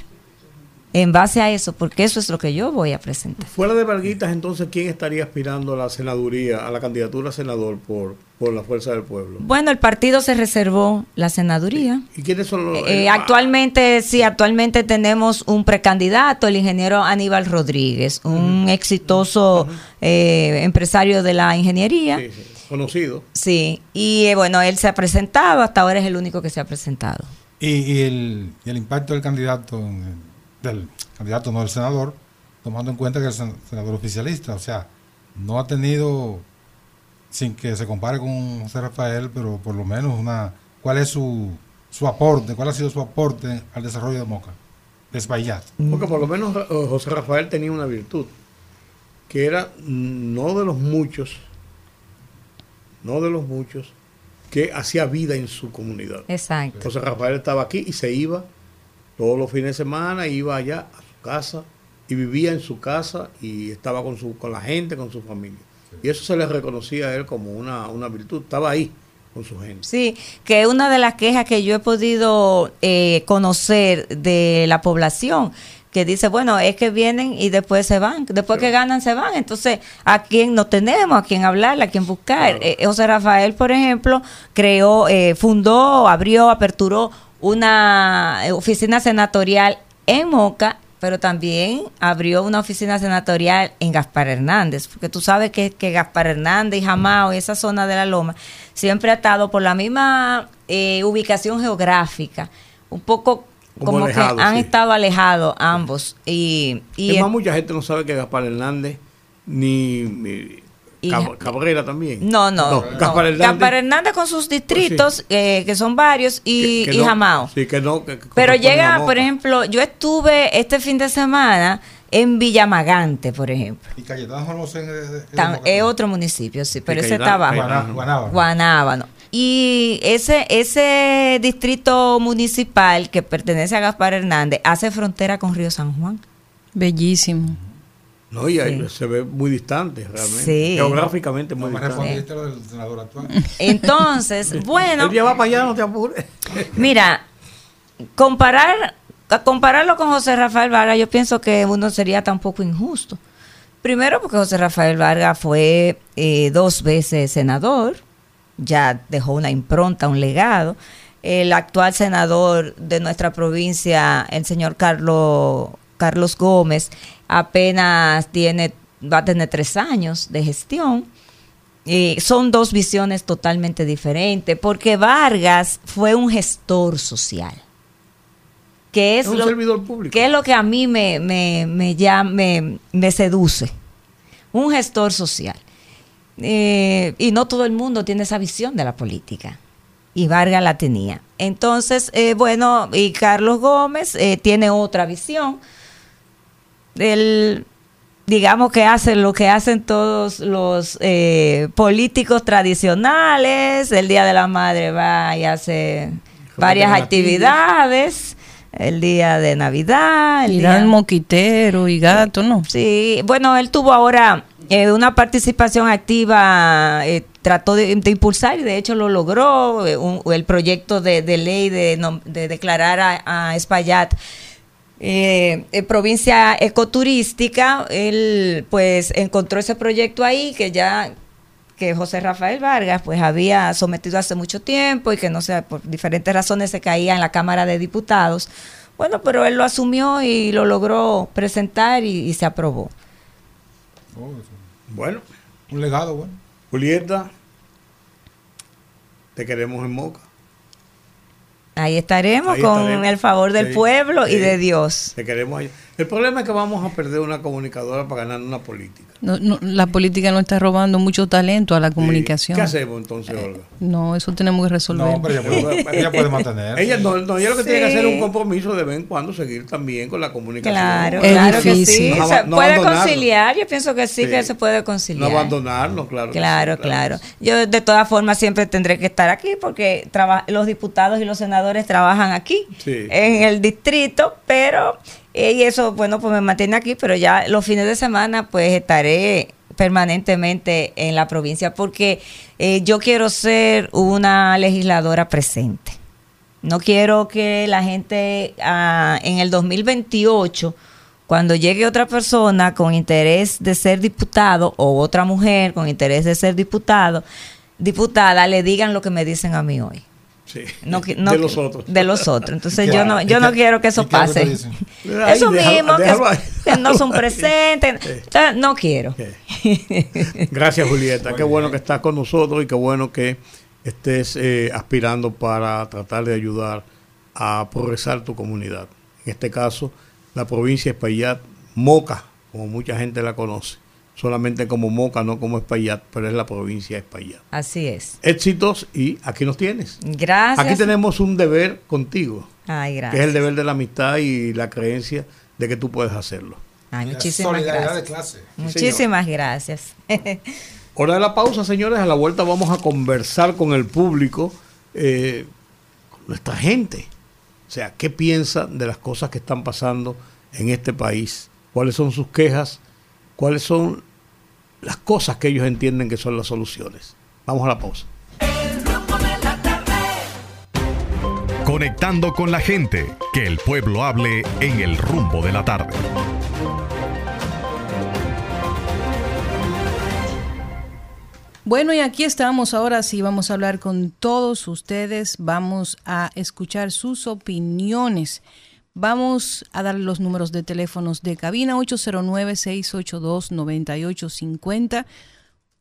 En base a eso, porque eso es lo que yo voy a presentar. Fuera de Varguitas, entonces, ¿quién estaría aspirando a la senaduría, a la candidatura a senador por, por la Fuerza del Pueblo? Bueno, el partido se reservó la senaduría. ¿Y quiénes son los...? Eh, eh, actualmente, sí, actualmente tenemos un precandidato, el ingeniero Aníbal Rodríguez, un exitoso eh, empresario de la ingeniería. sí, sí, conocido. Sí, y eh, bueno, él se ha presentado, hasta ahora es el único que se ha presentado. Y, y el, y el impacto del candidato, en el- del candidato, no del senador, tomando en cuenta que es sen- senador oficialista, o sea, no ha tenido, sin que se compare con José Rafael, pero por lo menos una, ¿cuál es su, su aporte? ¿Cuál ha sido su aporte al desarrollo de Moca? De Espaillat. Porque por lo menos eh, José Rafael tenía una virtud, que era no de los muchos, no de los muchos, que hacía vida en su comunidad. Exacto. José Rafael estaba aquí y se iba todos los fines de semana, iba allá a su casa y vivía en su casa y estaba con, su, con la gente, con su familia. Y eso se le reconocía a él como una, una virtud. Estaba ahí con su gente. Sí, que una de las quejas que yo he podido eh, conocer de la población, que dice, bueno, es que vienen y después se van, después que ganan se van, entonces a quién no tenemos, a quién hablar, a quién buscar. Eh, José Rafael, por ejemplo, creó, eh, fundó, abrió, aperturó una eh, oficina senatorial en Moca, pero también abrió una oficina senatorial en Gaspar Hernández, porque tú sabes que, que Gaspar Hernández y Jamao y esa zona de la Loma siempre ha estado por la misma eh, ubicación geográfica, un poco Como como, alejado, que han sí. estado alejados ambos. Y, y es más, mucha gente no sabe que Gaspar Hernández ni, ni Y- Cab- Cabrera también. No, no. no. Gaspar Hernández. Gaspar Hernández con sus distritos, eh, que son varios, y, que- que y no- Jamao. Sí, que no. que- que Pero llega, por ejemplo, yo estuve este fin de semana en Villamagante, por ejemplo. Y Cayetano es, es otro municipio, sí, pero ese está abajo. Cayetano. Guaná- Guanábana. Guanábano. Y ese, ese distrito municipal que pertenece a Gaspar Hernández hace frontera con Río San Juan. Bellísimo. No, y ahí Sí. se ve muy distante realmente. Sí. Geográficamente muy distante. del senador actual. Entonces, [laughs] bueno, Él ya va para allá, no te apures. [laughs] mira, comparar, compararlo con José Rafael Vargas, yo pienso que uno sería tampoco injusto. Primero porque José Rafael Vargas fue eh, dos veces senador, ya dejó una impronta, un legado. El actual senador de nuestra provincia, el señor Carlos, Carlos Gómez, apenas tiene, va a tener tres años de gestión. Eh, son dos visiones totalmente diferentes, porque Vargas fue un gestor social. Que es, Es un lo, servidor público. que es lo que a mí me, me, me, me seduce. Un gestor social. Eh, y no todo el mundo tiene esa visión de la política. Y Vargas la tenía. Entonces, eh, bueno, y Carlos Gómez eh, tiene otra visión. Él, digamos que hace lo que hacen todos los eh, políticos tradicionales. El Día de la Madre va y hace varias actividades. El día de Navidad. El Y día- dan moquitero y gato, ¿no? Sí, bueno, él tuvo ahora eh, una participación activa, eh, trató de, de impulsar y de hecho lo logró, eh, un- el proyecto de, de ley de, de declarar a, a Espaillat eh, eh, provincia ecoturística, él pues encontró ese proyecto ahí que ya que José Rafael Vargas pues había sometido hace mucho tiempo y que no sé, por diferentes razones se caía en la Cámara de Diputados. Bueno, pero él lo asumió y lo logró presentar y, se aprobó. Oh. Bueno, Un legado, bueno. Julieta, te queremos en Moca. Ahí estaremos Ahí con estaremos. el favor del Sí, pueblo y de Dios. Te queremos. El problema es que vamos a perder una comunicadora para ganar una política. No, no, la política nos está robando mucho talento a la comunicación. ¿Qué hacemos entonces, Olga? No, eso tenemos que resolver. No, pero ella puede, ella puede [laughs] mantener. Ella no, no, ella lo que tiene que hacer es un compromiso de vez en cuando seguir también con la comunicación. Claro, Es claro que sí. No no puede abandonarlo. conciliar, yo pienso que sí, Sí. que se puede No conciliar. abandonarnos, claro. que Claro, sí, claro. Yo de todas formas siempre tendré que estar aquí porque los diputados y los senadores trabajan aquí, Sí. en el distrito, pero eh, y eso, bueno, pues me mantiene aquí, pero ya los fines de semana pues estaré permanentemente en la provincia porque eh, yo quiero ser una legisladora presente. No quiero que la gente ah, en el 2028, cuando llegue otra persona con interés de ser diputado o otra mujer con interés de ser diputado, diputada, le digan lo que me dicen a mí hoy. Sí. No, qui- no- de los otros. De los otros. Entonces ¿Y yo no, yo no quiero que eso pase. Ay, Eso mismo, que, déjalo ahí. que no son [laughs] presentes. No quiero. Gracias, Julieta. Qué bueno que estás con nosotros y qué bueno que estés eh, aspirando para tratar de ayudar a progresar tu comunidad. En este caso, la provincia de Espaillat, Moca, como mucha gente la conoce. Solamente como Moca, no como Espaillat, pero es la provincia de Espaillat. Así es. Éxitos y aquí nos tienes. Gracias. Aquí tenemos un deber contigo, Ay, que es gracias. el deber de la amistad y la creencia de que tú puedes hacerlo. Ay, muchísimas solidaridad de gracias. clase. Muchísimas gracias. [laughs] Hora de la pausa, señores. A la vuelta vamos a conversar con el público, eh, con nuestra gente. O sea, ¿qué piensa de las cosas que están pasando en este país? ¿Cuáles son sus quejas? ¿Cuáles son las cosas que ellos entienden que son las soluciones? Vamos a la pausa. El rumbo de la tarde. Conectando con la gente, que el pueblo hable en el rumbo de la tarde. Bueno, y aquí estamos ahora sí, vamos a hablar con todos ustedes, vamos a escuchar sus opiniones. Vamos a dar los números de teléfonos de cabina 809-682-9850,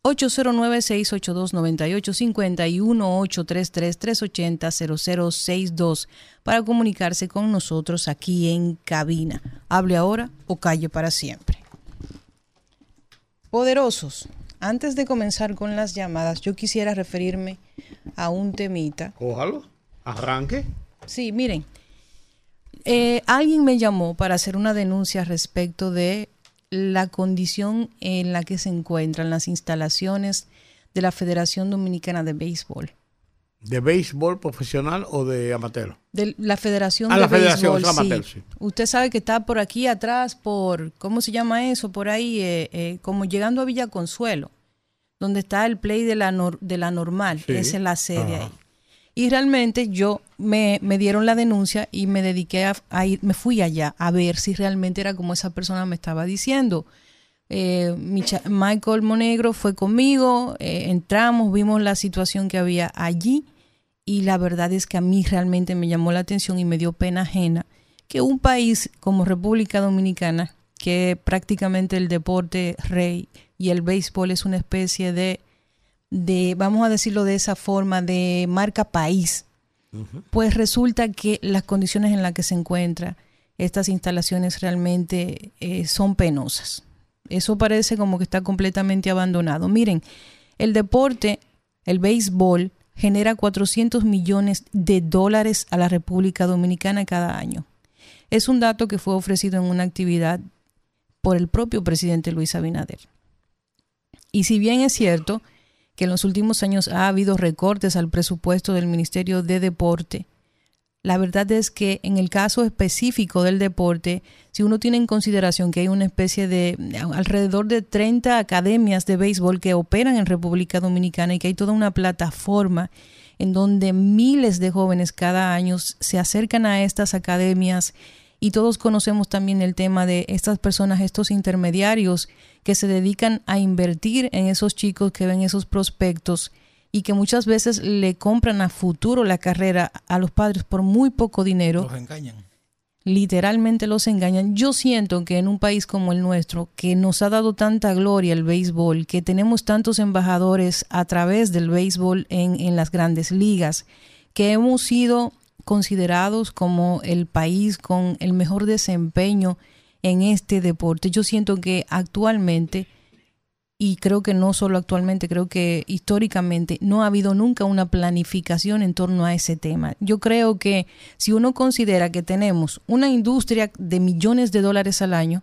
809-682-9850 y 1833-380-0062 para comunicarse con nosotros aquí en cabina. Hable ahora o calle para siempre. Poderosos, antes de comenzar con las llamadas, yo quisiera referirme a un temita. Cójalo, arranque. Sí, miren, eh, alguien me llamó para hacer una denuncia respecto de la condición en la que se encuentran las instalaciones de la Federación Dominicana de Béisbol. ¿De béisbol profesional o de amateur? De la Federación Ah, de la Federación, Béisbol, amateur, sí. Usted sabe que está por aquí atrás, por, ¿cómo se llama eso? Por ahí, eh, eh, como llegando a Villa Consuelo, donde está el play de la, nor- de la normal. Sí. Esa es la sede ahí. Y realmente yo me, me dieron la denuncia y me dediqué a, ir, me fui allá a ver si realmente era como esa persona me estaba diciendo. Eh, mi cha- Michael Monegro fue conmigo, eh, entramos, vimos la situación que había allí y la verdad es que a mí realmente me llamó la atención y me dio pena ajena que un país como República Dominicana, que prácticamente el deporte rey y el béisbol es una especie de, de vamos a decirlo de esa forma, de marca país, pues resulta que las condiciones en las que se encuentra estas instalaciones realmente eh, son penosas. Eso parece como que está completamente abandonado. Miren, el deporte, el béisbol, genera 400 millones de dólares a la República Dominicana cada año. Es un dato que fue ofrecido en una actividad por el propio presidente Luis Abinader. Y si bien es cierto que en los últimos años ha habido recortes al presupuesto del Ministerio de Deporte, la verdad es que en el caso específico del deporte, si uno tiene en consideración que hay una especie de alrededor de 30 academias de béisbol que operan en República Dominicana y que hay toda una plataforma en donde miles de jóvenes cada año se acercan a estas academias y todos conocemos también el tema de estas personas, estos intermediarios que se dedican a invertir en esos chicos que ven esos prospectos y que muchas veces le compran a futuro la carrera a los padres por muy poco dinero Los engañan. literalmente los engañan. Yo siento que en un país como el nuestro, que nos ha dado tanta gloria el béisbol, que tenemos tantos embajadores a través del béisbol en, en las grandes ligas, que hemos sido considerados como el país con el mejor desempeño en este deporte. Yo siento que actualmente, y creo que no solo actualmente, creo que históricamente no ha habido nunca una planificación en torno a ese tema. Yo creo que si uno considera que tenemos una industria de millones de dólares al año,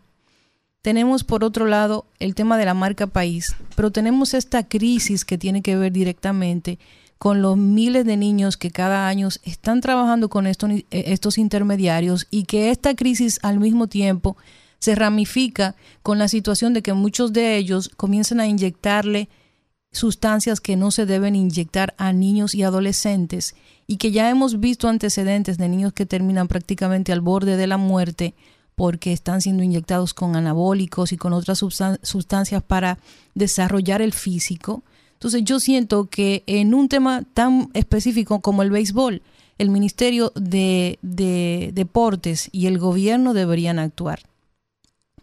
tenemos por otro lado el tema de la marca país, pero tenemos esta crisis que tiene que ver directamente con los miles de niños que cada año están trabajando con estos, estos intermediarios y que esta crisis al mismo tiempo se ramifica con la situación de que muchos de ellos comienzan a inyectarle sustancias que no se deben inyectar a niños y adolescentes y que ya hemos visto antecedentes de niños que terminan prácticamente al borde de la muerte porque están siendo inyectados con anabólicos y con otras sustancias para desarrollar el físico. Entonces yo siento que en un tema tan específico como el béisbol, el Ministerio de, de Deportes y el gobierno deberían actuar.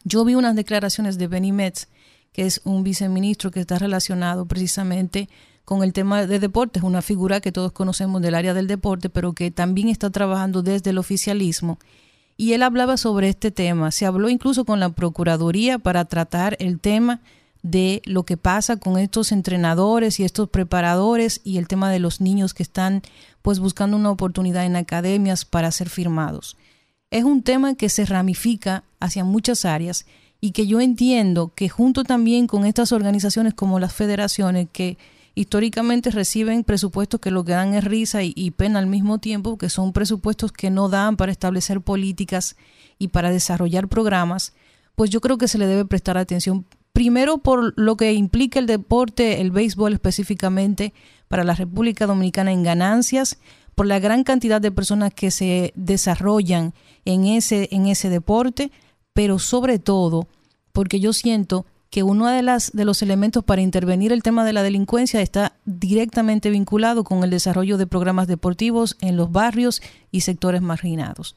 Yo vi unas declaraciones de Benny Metz, que es un viceministro que está relacionado precisamente con el tema de deportes, una figura que todos conocemos del área del deporte, pero que también está trabajando desde el oficialismo. Y él hablaba sobre este tema. Se habló incluso con la Procuraduría para tratar el tema de lo que pasa con estos entrenadores y estos preparadores y el tema de los niños que están pues buscando una oportunidad en academias para ser firmados. Es un tema que se ramifica hacia muchas áreas y que yo entiendo que junto también con estas organizaciones como las federaciones que históricamente reciben presupuestos que lo que dan es risa y, y pena al mismo tiempo, que son presupuestos que no dan para establecer políticas y para desarrollar programas, pues yo creo que se le debe prestar atención primero por lo que implica el deporte, el béisbol específicamente para la República Dominicana en ganancias, por la gran cantidad de personas que se desarrollan en ese, en ese deporte, pero sobre todo porque yo siento que uno de, las, de los elementos para intervenir el tema de la delincuencia está directamente vinculado con el desarrollo de programas deportivos en los barrios y sectores marginados.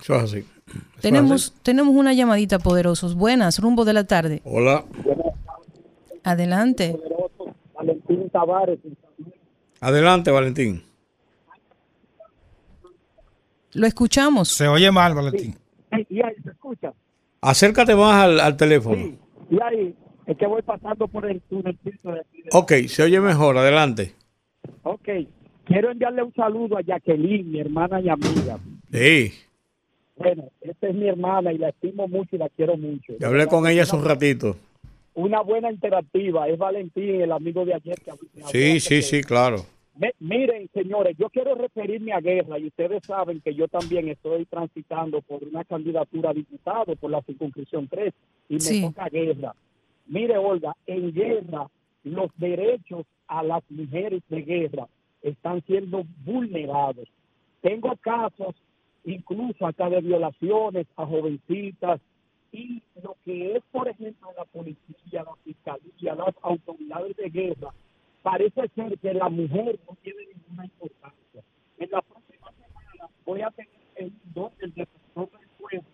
Eso es así. Eso es Tenemos, así. tenemos una llamadita poderosos. Buenas, rumbo de la tarde. Hola. Adelante. Valentín Tavares. Adelante, Valentín. Lo escuchamos. Se oye mal, Valentín. Y ahí se escucha. Acércate más al, al teléfono. Sí. Y ahí es que voy pasando por el túnelcito de aquí. de- Ok, se oye mejor. Adelante. Ok. Quiero enviarle un saludo a Jacqueline, mi hermana y amiga. Sí, Bueno, esta es mi hermana y la estimo mucho y la quiero mucho. yo hablé con ella hace un ratito. Una buena interactiva. Es Valentín, el amigo de ayer que Sí, sí, sí, claro. Me- miren, señores, yo quiero referirme a guerra y ustedes saben que yo también estoy transitando por una candidatura a diputado por la circunscripción 3 y me Sí. toca guerra. Mire, Olga, en guerra los derechos a las mujeres de guerra están siendo vulnerados. Tengo casos incluso acá de violaciones a jovencitas y lo que es, por ejemplo, la policía, la fiscalía, las autoridades de guerra, parece ser que la mujer no tiene ninguna importancia. En la próxima semana voy a tener el don del defensor del pueblo,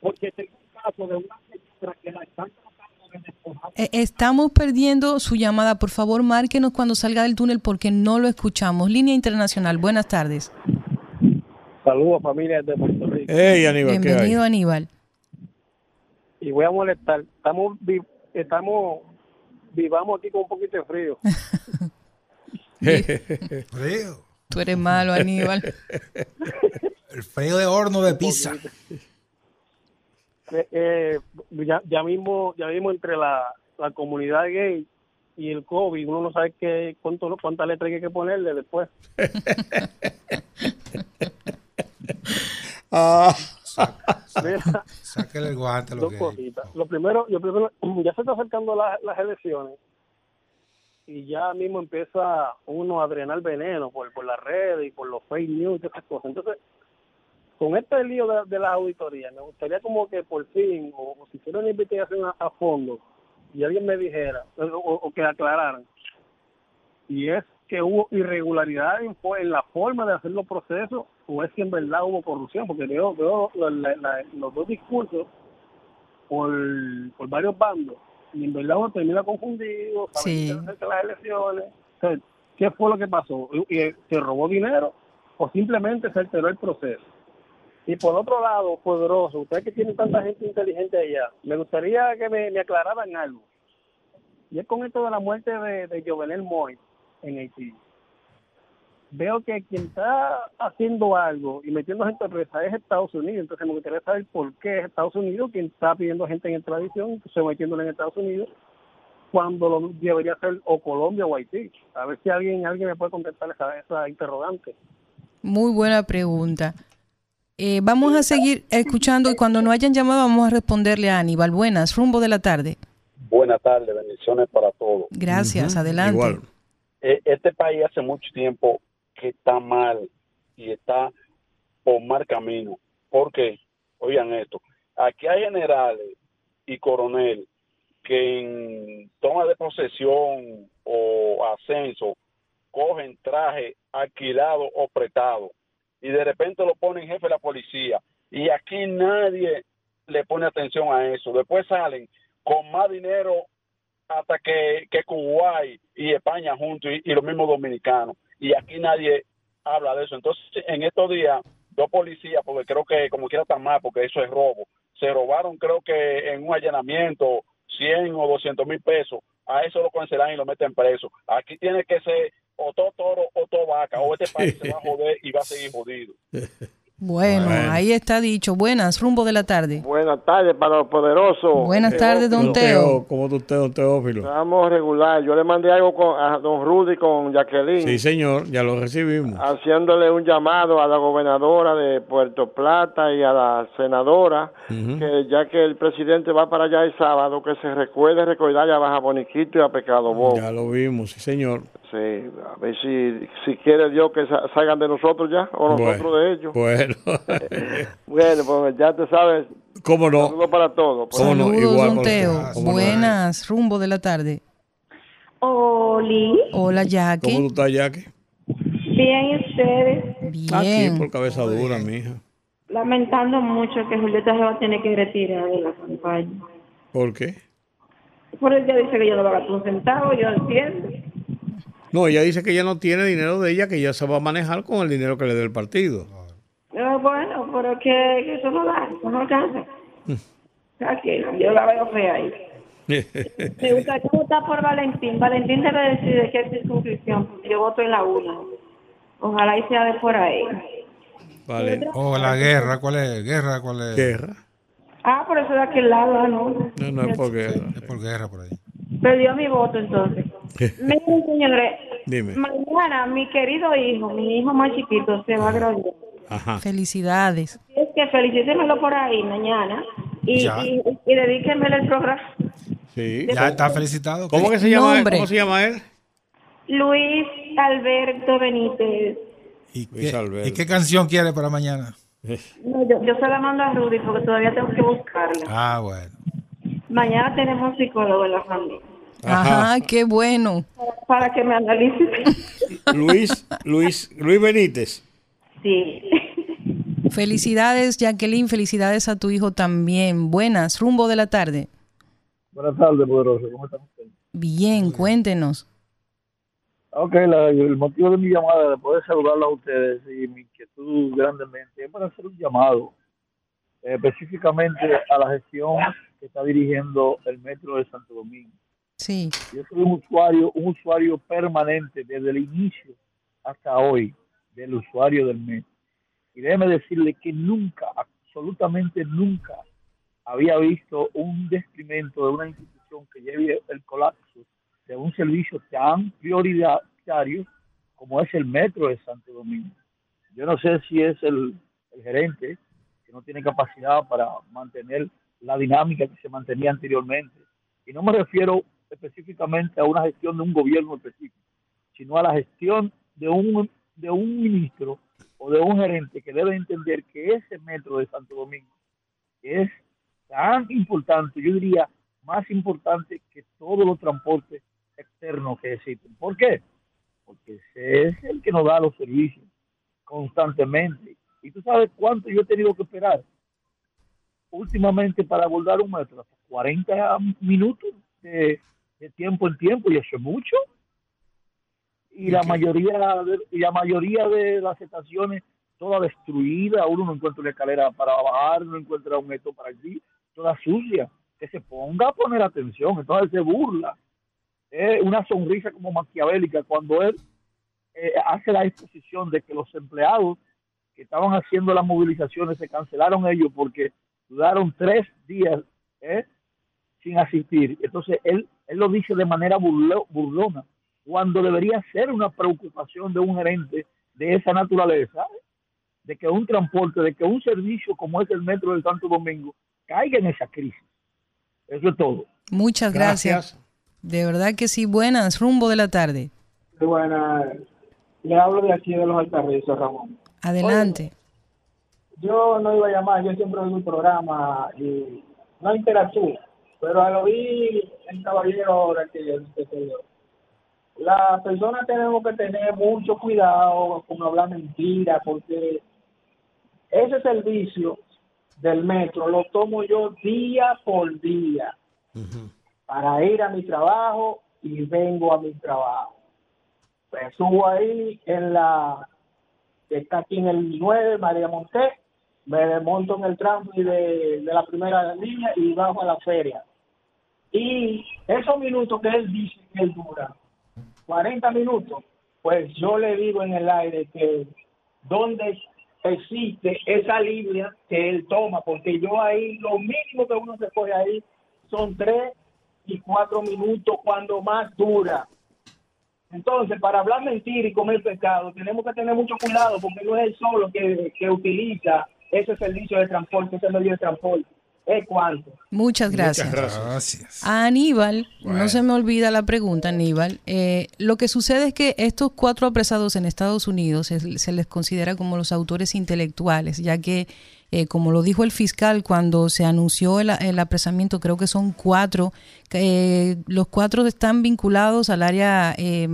porque tengo un caso de una señora que la están tratando de despojar. Eh, Estamos perdiendo su llamada. Por favor, márquenos cuando salga del túnel porque no lo escuchamos. Línea Internacional, buenas tardes. Saludos familia de Puerto Rico. Hey, Aníbal, ¿qué hay? Bienvenido, Aníbal. Y voy a molestar. Estamos, vi- estamos, vivamos aquí con un poquito de frío. [laughs] Frío. Tú eres malo, Aníbal. [laughs] El frío de horno de pizza. Eh, eh, ya, ya mismo, ya mismo entre la, la comunidad gay y el COVID, uno no sabe qué, cuánto, cuántas letras hay que ponerle después. [laughs] [laughs] Ah, Mira, Sáquele el guante, lo dos que cositas. Lo primero, yo primero, ya se está acercando la- las elecciones y ya mismo empieza uno a drenar veneno por, por las redes y por los fake news y esas cosas. Entonces, con este lío de, de la auditoría, me gustaría como que por fin, o, o si hiciera una investigación a, a fondo, y alguien me dijera, o, o- o que aclararan, y es que hubo irregularidad en, en la forma de hacer los procesos, o es que en verdad hubo corrupción, porque veo, veo la- la- la- los dos discursos por, por varios bandos, y en verdad uno termina confundido, sabe Sí. que las elecciones. Entonces, ¿Qué fue lo que pasó? ¿Y- y ¿Se robó dinero o simplemente se alteró el proceso? Y por otro lado, poderoso, ustedes que tienen tanta gente inteligente allá, me gustaría que me, me aclararan algo. Y es con esto de la muerte de, de Jovenel Moy en Haití. Veo que quien está haciendo algo y metiendo gente presa es Estados Unidos. Entonces me gustaría saber por qué es Estados Unidos quien está pidiendo gente en extradición, se metiéndola en Estados Unidos, cuando lo debería ser o Colombia o Haití. A ver si alguien alguien me puede contestar esa, esa interrogante. Muy buena pregunta. Eh, vamos a seguir escuchando y cuando no hayan llamado vamos a responderle a Aníbal. Buenas, rumbo de la tarde. buenas tardes, bendiciones para todos. Gracias, adelante. Igual. Eh, este país hace mucho tiempo que está mal y está por mal camino. ¿Por qué? Oigan esto. Aquí hay generales y coronel que en toma de posesión o ascenso cogen traje alquilado o prestado y de repente lo ponen jefe de la policía y aquí nadie le pone atención a eso. Después salen con más dinero hasta que, que Kuwait y España juntos y, los mismos dominicanos. Y aquí nadie habla de eso. Entonces, en estos días, dos policías, porque creo que como quiera tan mal, porque eso es robo, se robaron creo que en un allanamiento 100 o 200 mil pesos. A eso lo cancelan y lo meten preso. Aquí tiene que ser o todo toro o todo vaca, o este país se va a joder y va a seguir jodido. [laughs] Bueno, Bueno. ahí está dicho. Buenas, rumbo de la tarde. Buenas tardes para los poderosos. Buenas tardes, don Teo. ¿Cómo está usted, don Teófilo? Estamos regular. Yo le mandé algo con, a don Rudy con Jacqueline. Sí, señor, ya lo recibimos. haciéndole un llamado a la gobernadora de Puerto Plata y a la senadora, que ya que el presidente va para allá el sábado, que se recuerde recordarle a Baja Boniquito y a Pecado Bobo. Ya lo vimos, sí, señor. Sí, a ver si, si quiere Dios que sa- salgan de nosotros ya, o nosotros Bueno, de ellos. Bueno, [laughs] Bueno, pues ya te sabes. ¿Cómo no? Saludos para todos. Pues. ¿Cómo no? Saludos, Igual don. Teo. ¿Cómo no? Buenas, rumbo de la tarde. Oli, Hola, ¿Cómo tú Jackie. estás, Jackie? bien y ustedes, Aquí Bien. por cabeza dura, mija. lamentando mucho que Julieta se va a tener que retirar de la campaña. ¿Por qué? Por ella dice que yo no va a gastar un centavo, yo entiendo. No, ella dice que ella no tiene dinero de ella, que ella se va a manejar con el dinero que le dé el partido. Eh, bueno, pero que, que eso no da, eso no alcanza. Mm. Tranquila, yo la veo fea ahí. Me gustaría votar por Valentín. Valentín debe decir de qué circunscripción, porque yo voto en la una. Ojalá y sea de por ahí. Vale. O la guerra, ¿cuál es? ¿Guerra? ¿Cuál es? Guerra. Ah, por eso de aquel lado, no. No, no es por guerra. Es por guerra por ahí. Perdió mi voto entonces. [laughs] Miren, señores, Dime. mañana mi querido hijo, mi hijo más chiquito, se va a graduar. Ajá. Felicidades. Es que felicítemelo por ahí mañana y, y, y dedíquenmele el programa. Sí. Ya está felicitado. ¿Cómo que se llama él? ¿Cómo se llama él? Luis Alberto Benítez. ¿Y Luis qué, Alberto. ¿Y qué canción quiere para mañana? [laughs] No, yo, yo se la mando a Rudy porque todavía tengo que buscarla. Ah, bueno. Mañana tenemos psicólogo en la familia Ajá, qué bueno. para que me analice. [laughs] Luis, Luis, Luis Benítez. sí. Felicidades, Jacqueline. Felicidades a tu hijo también. Buenas, rumbo de la tarde. Buenas tardes, poderoso. ¿Cómo están ustedes? Bien, cuéntenos. Ok, la- el motivo de mi llamada, de poder saludarlos a ustedes y mi inquietud grandemente, es para hacer un llamado eh, específicamente a la gestión que está dirigiendo el Metro de Santo Domingo. Sí. Yo soy un usuario, un usuario permanente desde el inicio hasta hoy del usuario del metro. Y déjeme decirle que nunca, absolutamente nunca, había visto un detrimento de una institución que lleve el colapso de un servicio tan prioritario como es el metro de Santo Domingo. Yo no sé si es el, el gerente que no tiene capacidad para mantener la dinámica que se mantenía anteriormente. Y no me refiero específicamente a una gestión de un gobierno específico, sino a la gestión de un, de un ministro o de un gerente que debe entender que ese metro de Santo Domingo es tan importante, yo diría más importante que todos los transportes externos que existen. ¿Por qué? Porque ese es el que nos da los servicios constantemente. Y tú sabes cuánto yo he tenido que esperar últimamente para abordar un metro, hasta 40 minutos de, de tiempo en tiempo, y eso es mucho. Y la mayoría de, y la mayoría de las estaciones toda destruida, uno no encuentra una escalera para bajar, no encuentra un esto para allí, toda sucia, que se ponga a poner atención, entonces se burla. Es una sonrisa como maquiavélica cuando él eh, hace la exposición de que los empleados que estaban haciendo las movilizaciones se cancelaron ellos porque duraron tres días ¿eh? Sin asistir. Entonces él, él lo dice de manera burlo- burlona, cuando debería ser una preocupación de un gerente de esa naturaleza, de que un transporte, de que un servicio como es el metro del Santo Domingo caiga en esa crisis. Eso es todo. Muchas gracias. De verdad que sí, buenas, rumbo de la tarde. Sí, buena. Le hablo de aquí de los Alcarrizos, Ramón. Adelante. Yo no iba a llamar, yo siempre oigo un programa y no interactúo, pero al oír el caballero ahora que, que se dio, las personas tenemos que tener mucho cuidado con hablar mentiras, porque ese servicio del metro lo tomo yo día por día para ir a mi trabajo y vengo a mi trabajo. Pues subo ahí en la que está aquí en el 9, María Monté, me desmonto en el tránsito de, de la primera línea y bajo a la feria. Y esos minutos que él dice que él dura, 40 minutos, pues yo le digo en el aire que donde existe esa línea que él toma, porque yo ahí, lo mínimo que uno se coge ahí son tres y cuatro minutos cuando más dura. Entonces, para hablar mentira y comer pescado, tenemos que tener mucho cuidado porque no es él solo que, que utiliza ese servicio de transporte, ese medio de transporte. Es cuánto. Muchas gracias. Gracias. A Aníbal, no se me olvida la pregunta, Aníbal. Eh, lo que sucede es que estos cuatro apresados en Estados Unidos se, se les considera como los autores intelectuales, ya que, eh, como lo dijo el fiscal cuando se anunció el, el apresamiento, creo que son cuatro, eh, los cuatro están vinculados al área, eh,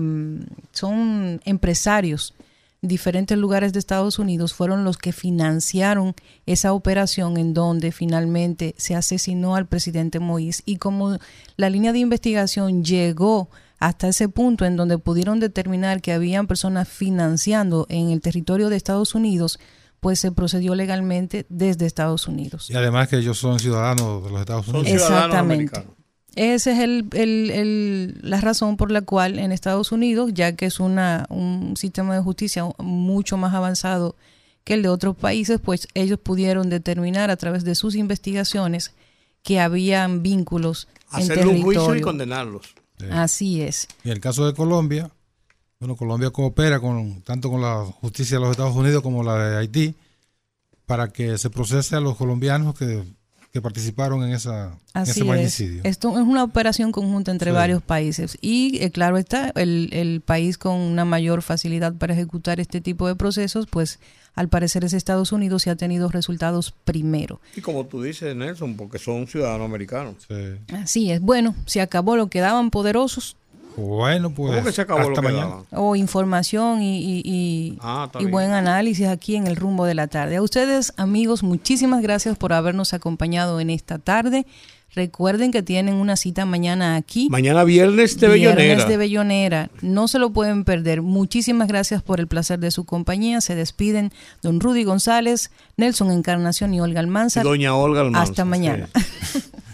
son empresarios diferentes lugares de Estados Unidos fueron los que financiaron esa operación en donde finalmente se asesinó al presidente Moïse y como la línea de investigación llegó hasta ese punto en donde pudieron determinar que habían personas financiando en el territorio de Estados Unidos, pues se procedió legalmente desde Estados Unidos. Y además que ellos son ciudadanos de los Estados Unidos. Exactamente. Esa es el, el- el- la razón por la cual en Estados Unidos, ya que es una, un sistema de justicia mucho más avanzado que el de otros países, pues ellos pudieron determinar a través de sus investigaciones que habían vínculos en Hacerle un juicio y condenarlos. Así es. Y en el caso de Colombia, bueno, Colombia coopera con tanto con la justicia de los Estados Unidos como la de Haití para que se procese a los colombianos que, que participaron en, esa, en Así ese es. magnicidio. Esto es una operación conjunta entre Sí. varios países y eh, claro está, el, el país con una mayor facilidad para ejecutar este tipo de procesos, pues al parecer es Estados Unidos y ha tenido resultados primero. Y como tú dices, Nelson, porque son ciudadanos americanos. Así es. Bueno, se acabó lo que daban poderosos Bueno, pues ¿Cómo que se acabó hasta lo que mañana. o información y, y- y- Ah, y buen análisis aquí en el rumbo de la tarde. A ustedes, amigos, muchísimas gracias por habernos acompañado en esta tarde. Recuerden que tienen una cita mañana aquí. Mañana viernes de Viernes Bellonera. de Bellonera. No se lo pueden perder. Muchísimas gracias por el placer de su compañía. Se despiden don Rudy González, Nelson Encarnación y Olga Almanzar. Y doña Olga Almanzar, Hasta mañana. [laughs]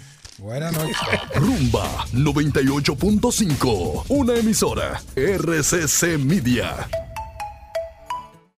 Buenas noches. Rumba 98.5, una emisora RCC Media.